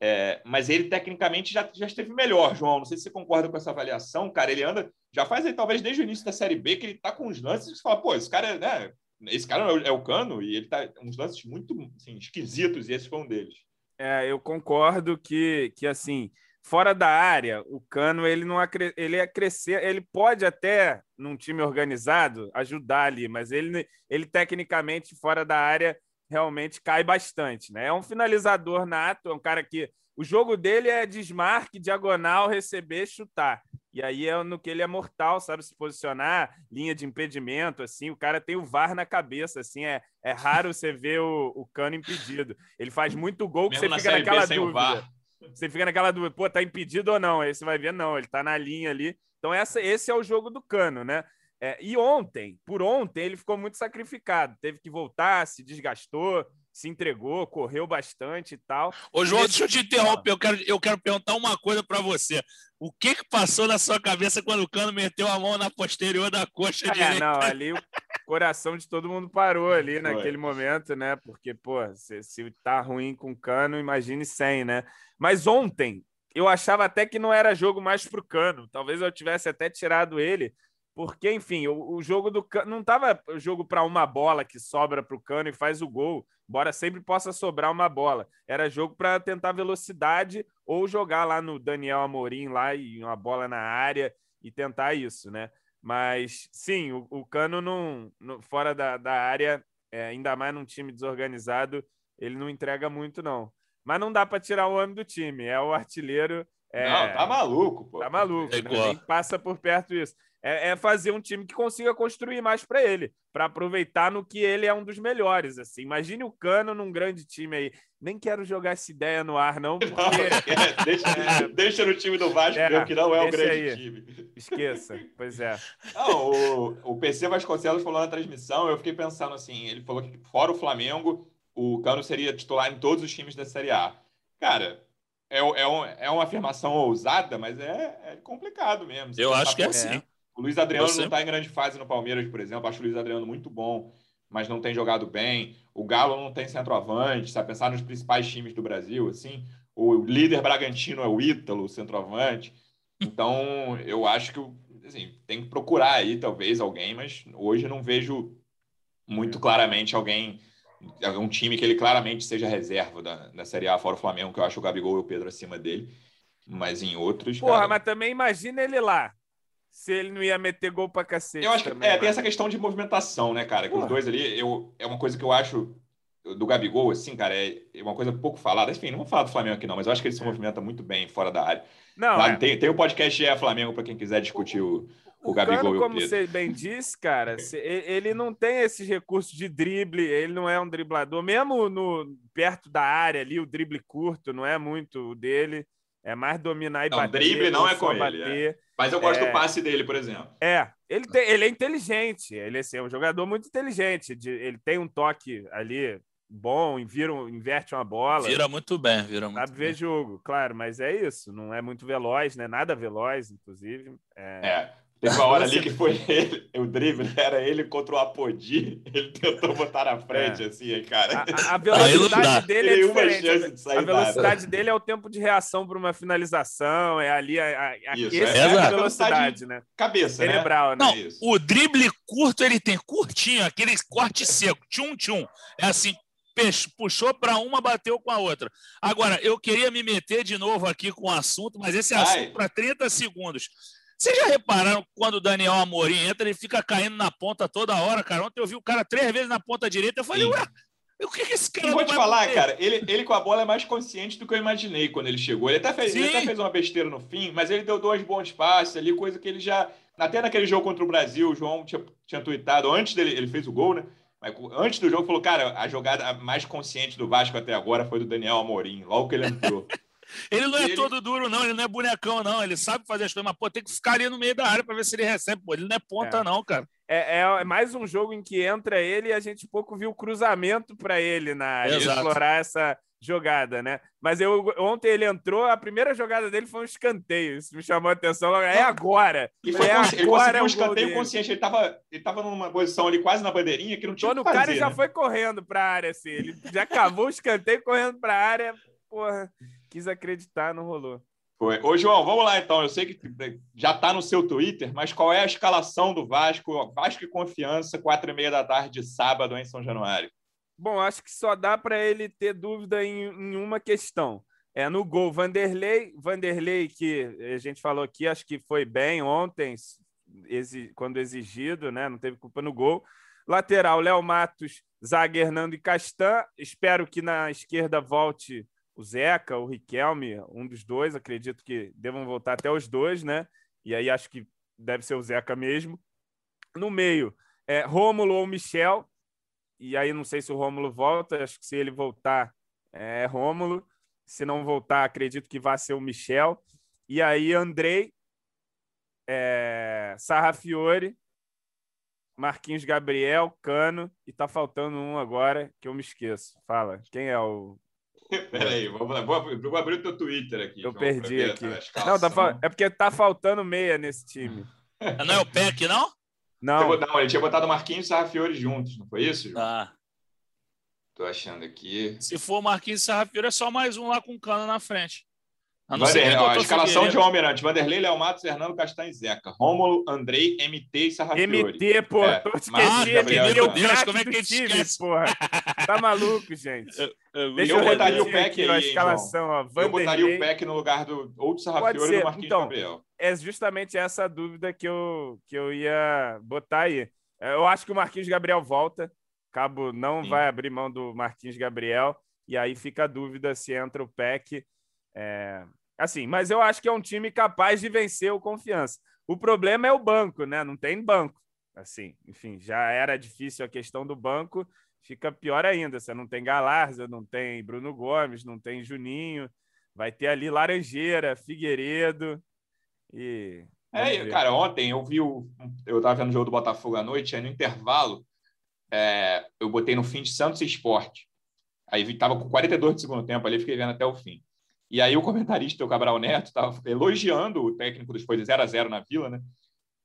É, mas ele, tecnicamente, já, já esteve melhor, João. Não sei se você concorda com essa avaliação. Cara, ele anda, já faz aí, talvez, desde o início da Série B, que ele tá com uns lances e você fala, pô, esse cara, né? Esse cara é o, é o Cano e ele tá uns lances muito assim, esquisitos e esse foi um deles. É, eu concordo que, que assim, fora da área, o Cano ele não ele é crescer, ele pode até num time organizado ajudar ali, mas ele ele tecnicamente fora da área realmente cai bastante, né? É um finalizador nato, é um cara que o jogo dele é desmarque, diagonal, receber, chutar. E aí é no que ele é mortal, sabe se posicionar, linha de impedimento, assim. O cara tem o VAR na cabeça, assim. É, é raro você ver o, o Cano impedido. Ele faz muito gol que Mesmo você fica naquela dúvida. Você fica naquela dúvida, pô, tá impedido ou não? Aí você vai ver, não, ele tá na linha ali. Então, essa, esse é o jogo do cano, né? É, e ontem, por ontem, ele ficou muito sacrificado. Teve que voltar, se desgastou, se entregou, correu bastante e tal. Ô, João, deixa eu te interromper. Eu quero, eu quero perguntar uma coisa para você. O que, que passou na sua cabeça quando o Cano meteu a mão na posterior da coxa é, direita? Não, ali o coração de todo mundo parou ali Foi. naquele momento, né? Porque, pô, se, se tá ruim com o Cano, imagine sem, né? Mas ontem, eu achava até que não era jogo mais pro Cano. Talvez eu tivesse até tirado ele, porque, enfim, o, o jogo do Cano não tava jogo para uma bola que sobra pro Cano e faz o gol embora sempre possa sobrar uma bola. Era jogo para tentar velocidade ou jogar lá no Daniel Amorim lá e uma bola na área e tentar isso, né? Mas sim, o, o Cano não, no, fora da, da área, é, ainda mais num time desorganizado, ele não entrega muito, não. Mas não dá para tirar o homem do time, é o artilheiro. É, não, tá maluco, pô. Tá maluco, né? Nem passa por perto isso é, é fazer um time que consiga construir mais para ele, para aproveitar no que ele é um dos melhores. Assim, imagine o Cano num grande time aí. Nem quero jogar essa ideia no ar, não. Porque... não é, deixa, é, deixa, no time do Vasco, é, que não é o grande aí. time. Esqueça, pois é. Não, o, o PC Vasconcelos falou na transmissão, eu fiquei pensando assim: ele falou que fora o Flamengo, o Cano seria titular em todos os times da Série A. Cara, é, é, um, é uma afirmação ousada, mas é, é complicado mesmo. Eu acho que é assim. O Luiz Adriano Você... não está em grande fase no Palmeiras, por exemplo. Acho o Luiz Adriano muito bom, mas não tem jogado bem. O Galo não tem centroavante. Se pensar nos principais times do Brasil, assim, o líder Bragantino é o Ítalo, centroavante. Então, eu acho que assim, tem que procurar aí, talvez, alguém, mas hoje não vejo muito claramente alguém, algum time que ele claramente seja reserva da, da Série A, fora o Flamengo, que eu acho o Gabigol e o Pedro acima dele. Mas em outros. Porra, cara... mas também imagina ele lá se ele não ia meter gol pra cacete. Eu acho que também, é, tem essa questão de movimentação, né, cara? Que os dois ali, eu, é uma coisa que eu acho do Gabigol, assim, cara, é uma coisa pouco falada. Enfim, não vou falar do Flamengo aqui, não, mas eu acho que ele se é. movimenta muito bem fora da área. Não, Lá, é. tem, tem o podcast É Flamengo para quem quiser discutir o, o, o Gabigol Cano, e o como você bem disse, cara, ele não tem esses recursos de drible, ele não é um driblador, mesmo no perto da área ali, o drible curto não é muito dele. É mais dominar e não, bater. drible não é com bater. ele. É. Mas eu gosto é... do passe dele, por exemplo. É, ele, tem, ele é inteligente. Ele assim, é um jogador muito inteligente. De, ele tem um toque ali bom, vira, inverte uma bola. Vira muito bem, vira muito Sabe bem. ver jogo, claro, mas é isso. Não é muito veloz, né? Nada veloz, inclusive. É. é. Teve uma hora ali que foi ele, o drible era ele contra o Apodi, ele tentou botar na frente, é. assim, aí, cara. A, a velocidade dele é diferente. De a velocidade dele é o tempo de reação para uma finalização, é ali a, a, a Isso, essa é, a velocidade, né? Cabeça, né? Cerebral, né? Não, Isso. o drible curto ele tem curtinho, aquele corte seco, tchum-tchum. É assim, puxou para uma, bateu com a outra. Agora, eu queria me meter de novo aqui com o assunto, mas esse assunto para 30 segundos. Vocês já repararam quando o Daniel Amorim entra, ele fica caindo na ponta toda hora, cara? Ontem eu vi o cara três vezes na ponta direita, eu falei, Sim. ué, o que, que esse cara eu vou te falar, cara, ele, ele com a bola é mais consciente do que eu imaginei quando ele chegou. Ele até, fez, ele até fez uma besteira no fim, mas ele deu dois bons passes ali, coisa que ele já. Até naquele jogo contra o Brasil, o João tinha, tinha tweetado, antes dele, ele fez o gol, né? Mas antes do jogo, falou, cara, a jogada mais consciente do Vasco até agora foi do Daniel Amorim, logo que ele entrou. Ele não é ele... todo duro, não. Ele não é bonecão, não. Ele sabe fazer as coisas, mas pô, tem que ficar ali no meio da área para ver se ele recebe. Pô, ele não é ponta, é. não, cara. É, é, mais um jogo em que entra ele e a gente pouco viu cruzamento para ele na área, explorar essa jogada, né? Mas eu, ontem ele entrou, a primeira jogada dele foi um escanteio. Isso me chamou a atenção. É agora. E foi, é agora ele é um escanteio consciente. Ele estava ele tava numa posição ali quase na bandeirinha que não tinha Quando o cara né? já foi correndo para a área, assim. Ele já cavou o escanteio correndo para a área. Porra quis acreditar, não rolou. Foi. Ô, João, vamos lá então. Eu sei que já está no seu Twitter, mas qual é a escalação do Vasco? Vasco e Confiança, quatro e meia da tarde, sábado, em São Januário. Bom, acho que só dá para ele ter dúvida em, em, uma questão. É no gol, Vanderlei. Vanderlei, que a gente falou aqui, acho que foi bem ontem, quando exigido, né? Não teve culpa no gol. Lateral, Léo Matos, Zague, Hernando e Castan. Espero que na esquerda volte o Zeca, o Riquelme, um dos dois, acredito que devam voltar até os dois, né? E aí acho que deve ser o Zeca mesmo. No meio, é Rômulo ou Michel. E aí não sei se o Rômulo volta, acho que se ele voltar é Rômulo. Se não voltar, acredito que vai ser o Michel. E aí Andrei, é, Sarrafiore, Marquinhos Gabriel, Cano, e tá faltando um agora que eu me esqueço. Fala, quem é o Peraí, vou, vou, vou abrir o teu Twitter aqui. Eu perdi aqui. Não, tá, é porque tá faltando meia nesse time. Não é o PEC, não? Não. Não, ele tinha botado Marquinhos e Sarrafiore juntos, não foi isso? Ah. Tô achando aqui. Se for Marquinhos e Sarrafiore, é só mais um lá com cano na frente. A, Vander, ó, a escalação de Almirante. Vanderlei, Léo Matos, Fernando Castanho e Zeca. Rômulo, Andrei, MT e Sarrafiori. MT, pô. É. esqueci, meu Deus, como é que time, esquece? porra. Tá maluco, gente. Eu, Deixa eu, eu botaria o PEC aí, a escalação, ó. Vanderlei... Eu botaria o PEC no lugar do ou do Sarrafiori ou do Marquinhos então, Gabriel. É justamente essa dúvida que eu, que eu ia botar aí. Eu acho que o Marquinhos Gabriel volta. Cabo não Sim. vai abrir mão do Marquinhos Gabriel. E aí fica a dúvida se entra o PEC. É, Assim, mas eu acho que é um time capaz de vencer o Confiança. O problema é o banco, né? Não tem banco. Assim, enfim, já era difícil a questão do banco, fica pior ainda. Você não tem Galarza, não tem Bruno Gomes, não tem Juninho, vai ter ali Laranjeira, Figueiredo e. É, cara, ontem eu vi o. Eu estava vendo o jogo do Botafogo à noite, aí no intervalo, é, eu botei no fim de Santos Esporte. Aí estava com 42 de segundo tempo ali, fiquei vendo até o fim. E aí o comentarista, o Cabral Neto, estava elogiando o técnico do esporte, 0 a 0 na Vila, né?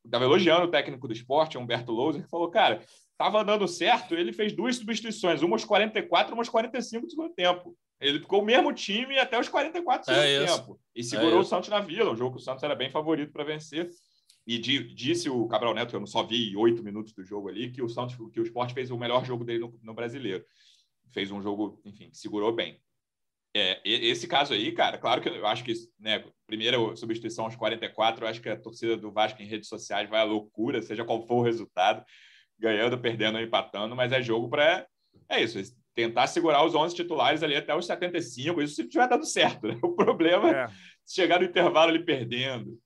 Estava elogiando o técnico do esporte, Humberto Louser, que falou, cara, estava dando certo, ele fez duas substituições, uma aos 44, uma aos 45 do segundo tempo. Ele ficou o mesmo time até os 44 do segundo é tempo. E segurou é o Santos na Vila, um jogo que o Santos era bem favorito para vencer. E disse o Cabral Neto, eu não só vi oito minutos do jogo ali, que o Santos, que o esporte fez o melhor jogo dele no, no brasileiro. Fez um jogo, enfim, que segurou bem. É, esse caso aí, cara, claro que eu acho que, né, primeira substituição aos 44, eu acho que a torcida do Vasco em redes sociais vai à loucura, seja qual for o resultado, ganhando, perdendo, empatando, mas é jogo para. É isso, tentar segurar os 11 titulares ali até os 75, isso se tiver dando certo. Né? O problema é chegar no intervalo ali perdendo.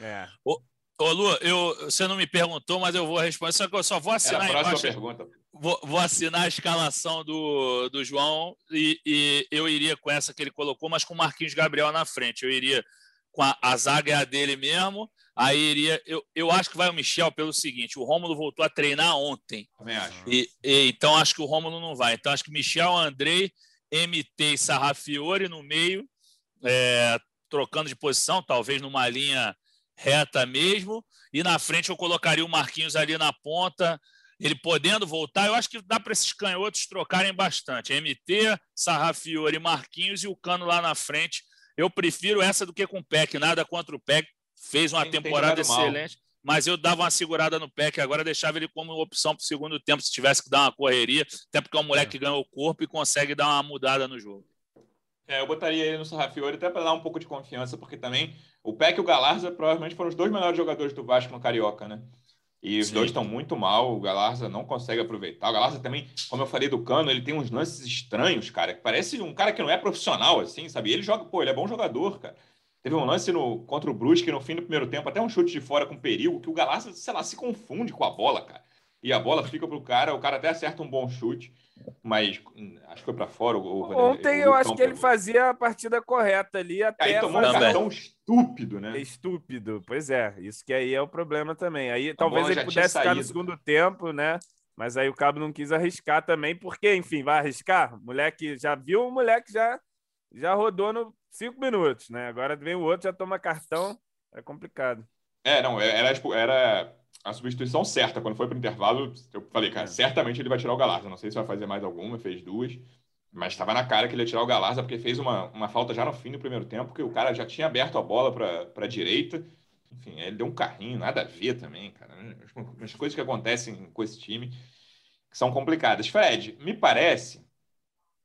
É. Ô, ô Lu, eu, você não me perguntou, mas eu vou responder, só que eu só vou assinar Era a próxima pergunta. Vou, vou, assinar a escalação do, do João e, e, eu iria com essa que ele colocou, mas com o Marquinhos Gabriel na frente. Eu iria com a, a zaga é a dele mesmo, aí iria. Eu, eu acho que vai o Michel pelo seguinte: o Rômulo voltou a treinar ontem. Também acho. E, e, então acho que o Rômulo não vai. Então acho que Michel, Andrei, MT e Sarrafiore no meio, é, trocando de posição, talvez numa linha reta mesmo. E na frente eu colocaria o Marquinhos ali na ponta, ele podendo voltar. Eu acho que dá para esses canhotos trocarem bastante. MT, Sarrafiore, Marquinhos e o Cano lá na frente. Eu prefiro essa do que com o PEC. Nada contra o PEC. Fez uma temporada excelente. Mal. Mas eu dava uma segurada no PEC, agora deixava ele como opção para o segundo tempo, se tivesse que dar uma correria, até porque é um moleque é. que ganhou o corpo e consegue dar uma mudada no jogo. É, eu botaria ele no Sarrafiore até para dar um pouco de confiança, porque também o Peck e o Galarza provavelmente foram os dois melhores jogadores do Vasco no Carioca, né? E os Sim. dois estão muito mal, o Galarza não consegue aproveitar. O Galarza também, como eu falei do Cano, ele tem uns lances estranhos, cara, que parece um cara que não é profissional, assim, sabe? Ele joga, pô, ele é bom jogador, cara. Teve um lance no, contra o Brusque no fim do primeiro tempo, até um chute de fora com perigo, que o Galarza, sei lá, se confunde com a bola, cara. E a bola fica pro cara, o cara até acerta um bom chute mas hum, acho que foi para fora. O, Ontem o, eu acho que ele fazia a partida correta ali até. Aí tomou um cartão estúpido, né? Estúpido, pois é. Isso que aí é o problema também. Aí a talvez ele pudesse ficar no segundo tempo, né? Mas aí o Cabo não quis arriscar também, porque, enfim, vai arriscar? Moleque já viu, o moleque já, já rodou no cinco minutos, né? Agora vem o outro, já toma cartão, é complicado. É, não, era, tipo, era a substituição certa. Quando foi para o intervalo, eu falei, cara, é. certamente ele vai tirar o Galarza. Não sei se vai fazer mais alguma, fez duas. Mas estava na cara que ele ia tirar o Galarza, porque fez uma, uma falta já no fim do primeiro tempo, que o cara já tinha aberto a bola para a direita. Enfim, ele deu um carrinho, nada a ver também, cara. As coisas que acontecem com esse time são complicadas. Fred, me parece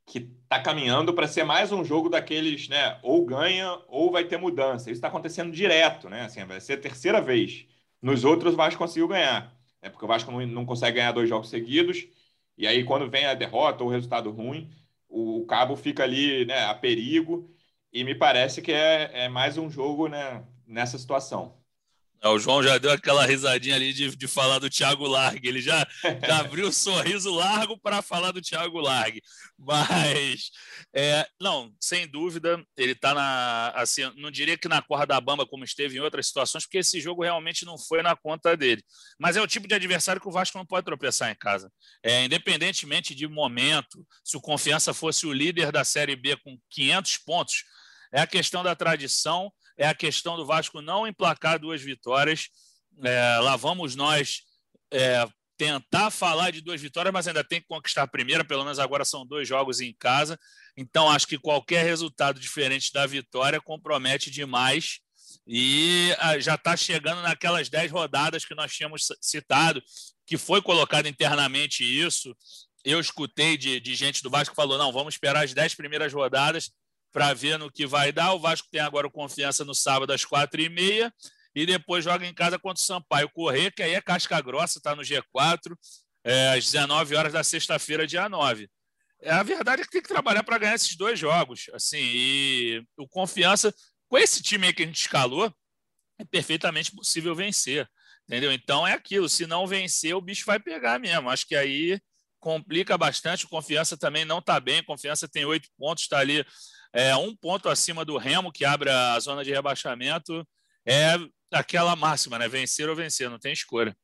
que está caminhando para ser mais um jogo daqueles, né? Ou ganha ou vai ter mudança. Isso está acontecendo direto, né? Assim, vai ser a terceira vez. Nos outros, o Vasco conseguiu ganhar. É porque o Vasco não, não consegue ganhar dois jogos seguidos. E aí, quando vem a derrota ou o resultado ruim, o, Cabo fica ali né, a perigo. E me parece que é, é mais um jogo né, nessa situação. O João já deu aquela risadinha ali de, de falar do Thiago Largue. Ele já, já abriu o sorriso largo para falar do Thiago Largue. Mas, é, não, sem dúvida, ele está na. Assim, não diria que na corda bamba, como esteve em outras situações, porque esse jogo realmente não foi na conta dele. Mas é o tipo de adversário que o Vasco não pode tropeçar em casa. É, independentemente de momento, se o Confiança fosse o líder da Série B com 500 pontos, é a questão da tradição é a questão do Vasco não emplacar duas vitórias. É, lá vamos nós é, tentar falar de duas vitórias, mas ainda tem que conquistar a primeira, pelo menos agora são dois jogos em casa. Então, acho que qualquer resultado diferente da vitória compromete demais. E ah, já está chegando naquelas dez rodadas que nós tínhamos citado, que foi colocado internamente isso. Eu escutei de, de gente do Vasco que falou: não, vamos esperar as dez primeiras rodadas para ver no que vai dar. O Vasco tem agora confiança no sábado às quatro e meia e depois joga em casa contra o Sampaio Correr, que aí é casca grossa, está no G4, é, às 19 horas da sexta-feira, dia 9. É, a verdade é que tem que trabalhar para ganhar esses dois jogos. assim E o confiança, com esse time aí que a gente escalou, é perfeitamente possível vencer. Entendeu? Então é aquilo, se não vencer, o bicho vai pegar mesmo. Acho que aí complica bastante. O Confiança também não está bem. Confiança tem oito pontos, está ali é, um ponto acima do Remo, que abre a zona de rebaixamento. É aquela máxima, né? Vencer ou vencer, não tem escolha.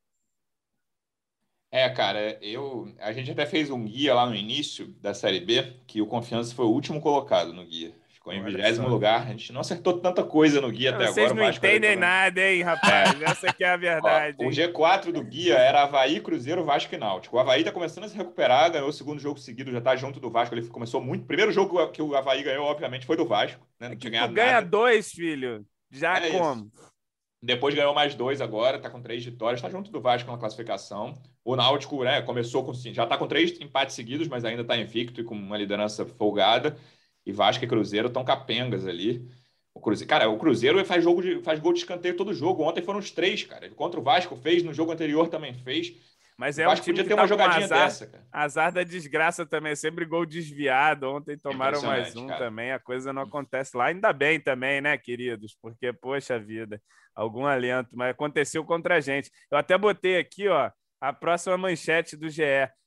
É, cara, eu a gente até fez um guia lá no início da Série B, que o Confiança foi o último colocado no guia. Ficou em vigésimo lugar. A gente não acertou tanta coisa no guia até Vocês agora. Vocês não entendem nada, hein, rapaz? É. Essa aqui é a verdade. Ó, o G4 do guia era Havaí, Cruzeiro, Vasco e Náutico. O Havaí tá começando a se recuperar, ganhou o segundo jogo seguido, já tá junto do Vasco. Ele começou muito. O primeiro jogo que o Havaí ganhou, obviamente, foi do Vasco. Né? Não tinha ganhado ganha nada. dois, filho. Já é como? Isso. Depois ganhou mais dois agora, tá com três vitórias, tá junto do Vasco na classificação. O Náutico, né, começou com já tá com três empates seguidos, mas ainda tá invicto e com uma liderança folgada e Vasco e Cruzeiro estão capengas ali. O Cruzeiro, cara, o Cruzeiro faz jogo de, faz gol de escanteio todo jogo. Ontem foram os três, cara. Contra o Vasco fez, no jogo anterior também fez. Mas é o Vasco time podia que ter tá uma jogadinha azar, dessa, cara. azar da desgraça também, sempre gol desviado. Ontem tomaram mais um cara. também, a coisa não acontece lá. Ainda bem também, né, queridos? Porque, poxa vida, algum alento, mas aconteceu contra a gente. Eu até botei aqui, ó, a próxima manchete do GE.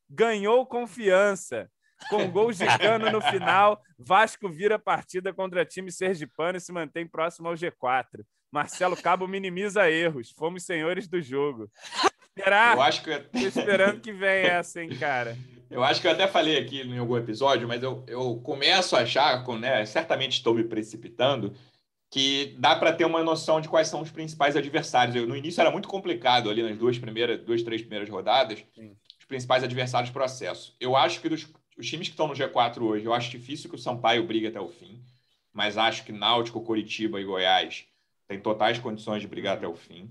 Ganhou confiança. Com gols de cano no final, Vasco vira a partida contra time sergipano e se mantém próximo ao G4. Marcelo Cabo minimiza erros. Fomos senhores do jogo. Será? Eu acho que Tô esperando que venha essa, hein, cara. Eu acho que eu até falei aqui em algum episódio, mas eu, eu começo a achar, com, né, certamente estou me precipitando, que dá para ter uma noção de quais são os principais adversários. Eu, no início era muito complicado ali nas duas primeiras, duas, três primeiras rodadas, Sim. os principais adversários do processo. Eu acho que dos os times que estão no G4 hoje, eu acho difícil que o Sampaio brigue até o fim, mas acho que Náutico, Coritiba e Goiás têm totais condições de brigar até o fim.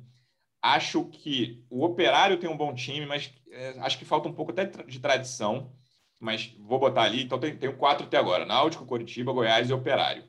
Acho que o Operário tem um bom time, mas é, acho que falta um pouco até de tradição. Mas vou botar ali. Então, tem, tenho quatro até agora: Náutico, Coritiba, Goiás e Operário.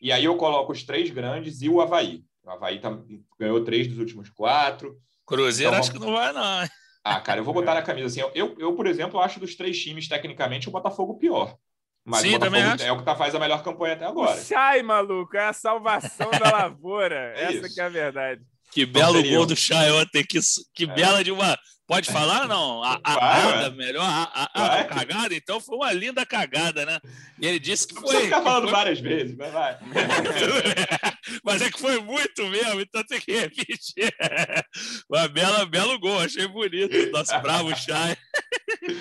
E aí eu coloco os três grandes e o Havaí. O Havaí tá, ganhou três dos últimos quatro. Cruzeiro Então, acho que não vai, não. Ah, cara, eu vou botar na camisa assim. Eu, eu, por exemplo, acho dos três times, tecnicamente, o Botafogo pior. Mas Sim, o Botafogo também acho. é o que tá, faz a melhor campanha até O agora. Chay, maluco, é a salvação da lavoura. É Essa isso. que é a verdade. Que belo gol do Chay ontem. Que, que É. bela de uma. Pode falar, não? A, a, Vai, melhor, a, a- a- cagada, então foi uma linda cagada, né? E ele disse que Não foi. ficar falando que várias vezes, mas vai. foi- Mas é que foi muito mesmo, então tem que repetir. Uma bela, belo gol, achei bonito. Nosso bravo Chay.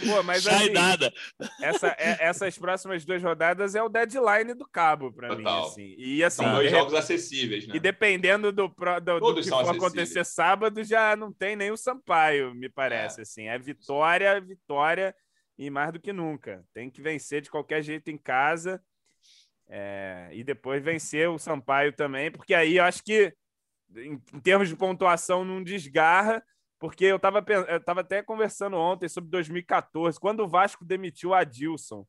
Pô, mas Chay assim, nada. essa, é- essas próximas duas rodadas é o deadline do cabo para mim, assim. E assim, São dois jogos acessíveis, né? e dependendo do, do, do que for acontecer sábado, já não tem nem o Sampaio, me parece. Assim, é vitória, vitória e mais do que nunca. Tem que vencer de qualquer jeito em casa. é, e depois vencer o Sampaio também, porque aí eu acho que, em, em termos de pontuação, não desgarra, porque eu estava eu tava até conversando ontem sobre 2014, quando o Vasco demitiu a Adilson.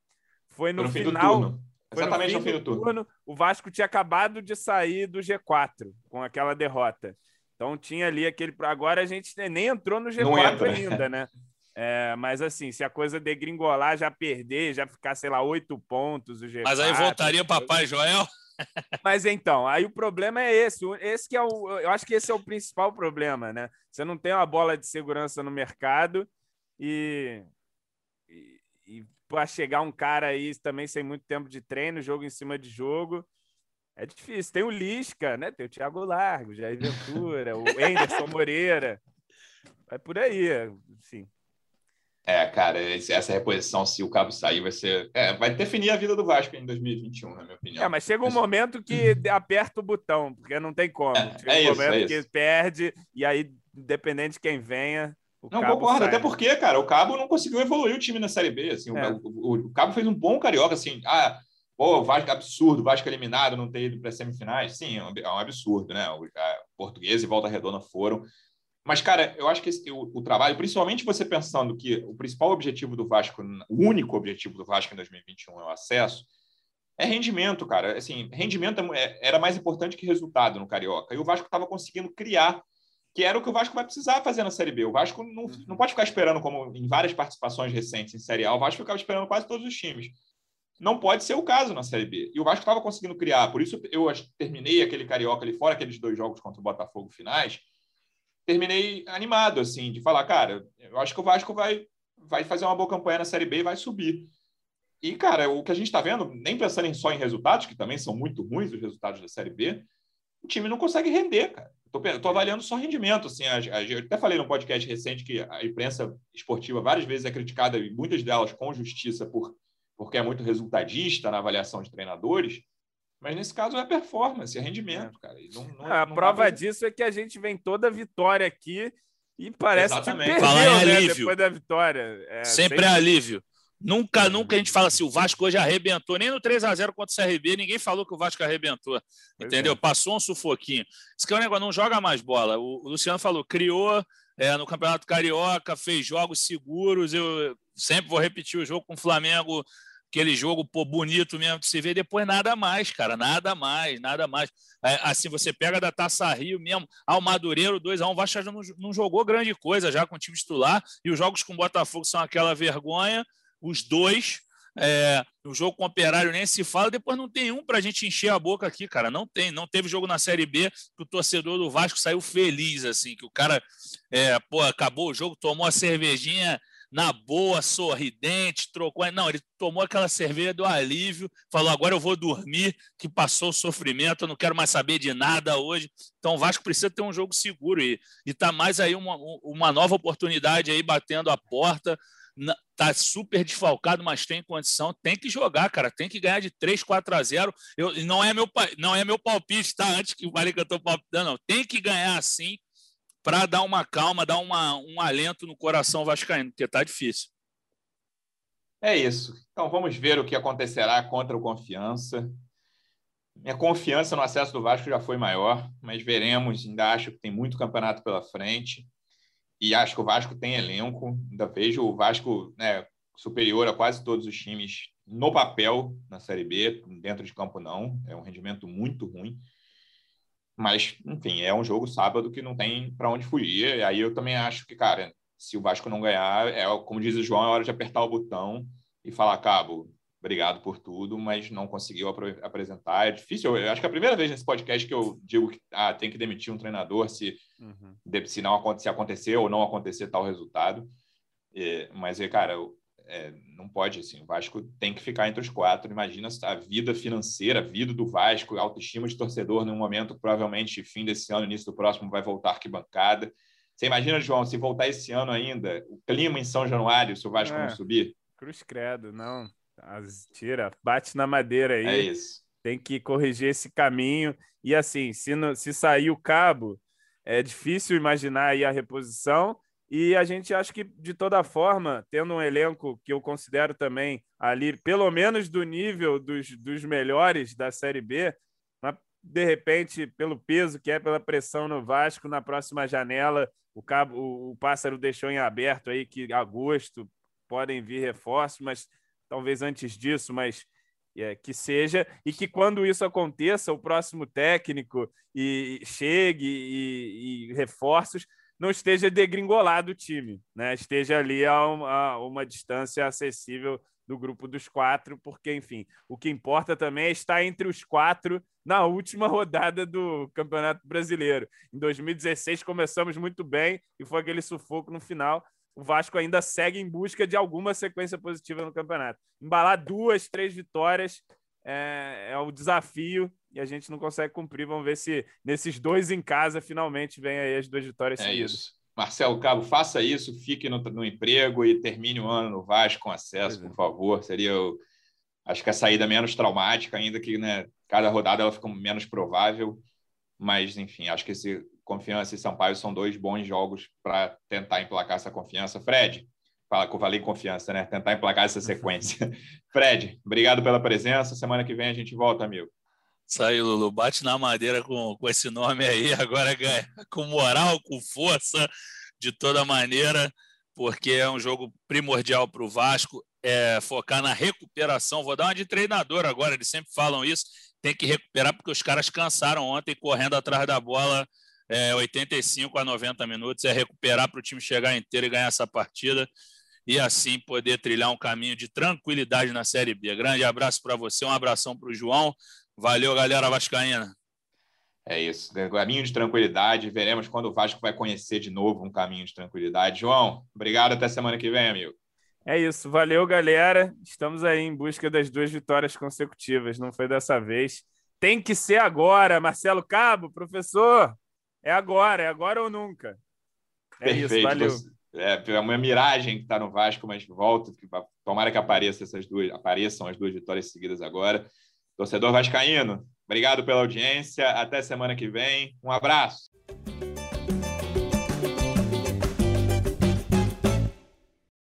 Foi no, no fim do final. turno. Foi Exatamente no fim do turno. O Vasco tinha acabado de sair do G4 com aquela derrota. Então tinha ali aquele. Agora a gente nem entrou no Não G4 entra. ainda, né? É, mas assim, se a coisa degringolar, já perder, já ficar, sei lá, oito pontos, o G4. Mas aí voltaria Papai Joel. Mas então, aí o problema é esse. Esse que é o. Eu acho que esse é o principal problema, né? Você não tem uma bola de segurança no mercado e. E, e para chegar um cara aí também sem muito tempo de treino, jogo em cima de jogo. É difícil. Tem o Lisca, né? Tem o Thiago Largo, Jair Ventura, o Anderson Moreira. Vai por aí, assim. É, cara, essa reposição, se o Cabo sair, vai ser. É, vai definir a vida do Vasco em 2021, na minha opinião. É, mas chega um Mas- momento que aperta o botão, porque não tem como. É, Chega é um isso, momento é que isso. perde, e aí, independente de quem venha. O Não, cabo concordo, sai, até porque, cara, o Cabo não conseguiu evoluir o time na Série B. Assim, o- É. o, o- o Cabo fez um bom carioca, assim. Ah, pô, o Vasco absurdo, o Vasco eliminado, não ter ido para semifinais. Sim, é um, é um absurdo, né? O a Português e Volta Redonda foram. Mas, cara, eu acho que esse- o, o trabalho, principalmente você pensando que o principal objetivo do Vasco, o único objetivo do Vasco em 2021 é o acesso, é rendimento, cara. Assim, rendimento é- era mais importante que resultado no Carioca. E o Vasco estava conseguindo criar, que era o que o Vasco vai precisar fazer na Série B. O Vasco não, não pode ficar esperando, como em várias participações recentes em Série A, o Vasco ficava esperando quase todos os times. Não pode ser o caso na Série B. E o Vasco estava conseguindo criar. Por isso eu terminei aquele Carioca ali fora, aqueles dois jogos contra o Botafogo finais, terminei animado, assim, de falar, cara, eu acho que o Vasco vai, vai fazer uma boa campanha na Série B e vai subir. E, cara, o que a gente está vendo, nem pensando só em resultados, que também são muito ruins os resultados da Série B, o time não consegue render, cara. Estou avaliando só rendimento. Assim, a- a- eu até falei no podcast recente que a imprensa esportiva várias vezes é criticada, e muitas delas com justiça, por, porque é muito resultadista na avaliação de treinadores. Mas nesse caso é performance, é rendimento, cara. E não- não- Ah, a não prova pra- disso é que a gente vem toda vitória aqui e parece Exatamente. que Falar perdeu, em né, alívio. depois da vitória. É, Sempre é alívio. Nunca, nunca a gente fala assim, o Vasco hoje arrebentou. Nem no 3 a 0 contra o CRB, ninguém falou que o Vasco arrebentou. Pois entendeu? é. Passou um sufoquinho. Isso que é um negócio, não joga mais bola. O, o Luciano falou, criou é, no Campeonato Carioca, fez jogos seguros. Eu sempre vou repetir o jogo com o Flamengo aquele jogo pô, bonito mesmo de se ver, depois nada mais, cara, nada mais, nada mais. É, assim, você pega da Taça Rio mesmo, ao Madureiro 2x1, o Vasco já não, não, jogou grande coisa já com o time titular, e os jogos com o Botafogo são aquela vergonha, os dois, é, o jogo com o Operário nem se fala, depois não tem um para a gente encher a boca aqui, cara. Não tem, não teve jogo na Série B que o torcedor do Vasco saiu feliz, assim, que o cara, é, pô, acabou o jogo, tomou a cervejinha na boa, sorridente, trocou. Não, ele tomou aquela cerveja do alívio, falou: agora eu vou dormir, que passou o sofrimento, eu não quero mais saber de nada hoje. Então o Vasco precisa ter um jogo seguro e está mais aí uma, uma nova oportunidade aí batendo a porta. Tá super desfalcado, mas tem condição, tem que jogar, cara, tem que ganhar de 3, 4 a 0. Eu, não, é meu, não é meu palpite, tá? Antes que o Vale que eu tô palpitando, não. Tem que ganhar assim para dar uma calma, dar uma, um alento no coração vascaíno, porque está difícil. É isso. Então vamos ver o que acontecerá contra o Confiança. Minha confiança no acesso do Vasco já foi maior, mas veremos. Ainda acho que tem muito campeonato pela frente e acho que o Vasco tem elenco. Ainda vejo o Vasco né, superior a quase todos os times no papel na Série B, dentro de campo não. É um rendimento muito ruim. Mas, enfim, é um jogo sábado que não tem para onde fugir. E aí eu também acho que, cara, se o Vasco não ganhar, é como diz o João, é hora de apertar o botão e falar, cabo, obrigado por tudo, mas não conseguiu ap apresentar. É difícil. Eu acho que é a primeira vez nesse podcast que eu digo que ah, tem que demitir um treinador se, uhum. se não se acontecer ou não acontecer tal resultado. É, mas, cara, é, não pode, assim, o Vasco tem que ficar entre os quatro. Imagina a vida financeira, a vida do Vasco, a autoestima de torcedor num momento, provavelmente, fim desse ano, início do próximo, vai voltar arquibancada. Você imagina, João, se voltar esse ano ainda, o clima em São Januário, se o Vasco é, não subir? Cruz credo, não. Tira, bate na madeira aí. É isso. Tem que corrigir esse caminho. E assim, se, no, se sair o cabo, é difícil imaginar aí a reposição e a gente acha que, de toda forma, tendo um elenco que eu considero também ali, pelo menos do nível dos, dos melhores da Série B, mas, de repente, pelo peso que é, pela pressão no Vasco, na próxima janela, o, cabo, o, o Pássaro deixou em aberto aí que agosto podem vir reforços, mas talvez antes disso, mas é, que seja, e que quando isso aconteça, o próximo técnico e, chegue e, e reforços não esteja degringolado o time, né? esteja ali a uma, a uma, distância acessível do grupo dos quatro, porque, enfim, o que importa também é estar entre os quatro na última rodada do Campeonato Brasileiro. Em 2016 começamos muito bem e foi aquele sufoco no final. O Vasco ainda segue em busca de alguma sequência positiva no campeonato. Embalar duas, três vitórias é, é o desafio e a gente não consegue cumprir. Vamos ver se nesses dois em casa finalmente vem aí as duas vitórias é seguidas. Isso. Marcelo Cabo, faça isso, fique no, no, emprego e termine o ano no Vasco com acesso, é. por favor. Seria, acho que a saída menos traumática, ainda que né, cada rodada ela fica menos provável. Mas, enfim, acho que esse Confiança e Sampaio são dois bons jogos para tentar emplacar essa confiança. Fred, fala que eu falei confiança, né? Tentar emplacar essa sequência. Fred, obrigado pela presença. Semana que vem a gente volta, amigo. Aí, Lulu. Bate na madeira com, com esse nome aí, agora ganha com moral, com força, de toda maneira, porque é um jogo primordial para o Vasco. É, focar na recuperação. Vou dar uma de treinador agora, eles sempre falam isso. Tem que recuperar, porque os caras cansaram ontem correndo atrás da bola é, 85 a 90 minutos. É recuperar para o time chegar inteiro e ganhar essa partida e assim poder trilhar um caminho de tranquilidade na Série B. Grande abraço para você, um abração para o João. Valeu, galera Vascaína. É isso, caminho de tranquilidade. Veremos quando o Vasco vai conhecer de novo um caminho de tranquilidade. João, obrigado. Até semana que vem, amigo. É isso, valeu, galera. Estamos aí em busca das duas vitórias consecutivas. Não foi dessa vez. Tem que ser agora, Marcelo Cabo, professor. É agora, é agora ou nunca. É Perfeito. isso, valeu. É, é uma miragem que está no Vasco, mas volta. Tomara que apareça essas duas, apareçam as duas vitórias seguidas agora. Torcedor Vascaíno, obrigado pela audiência. Até semana que vem. Um abraço.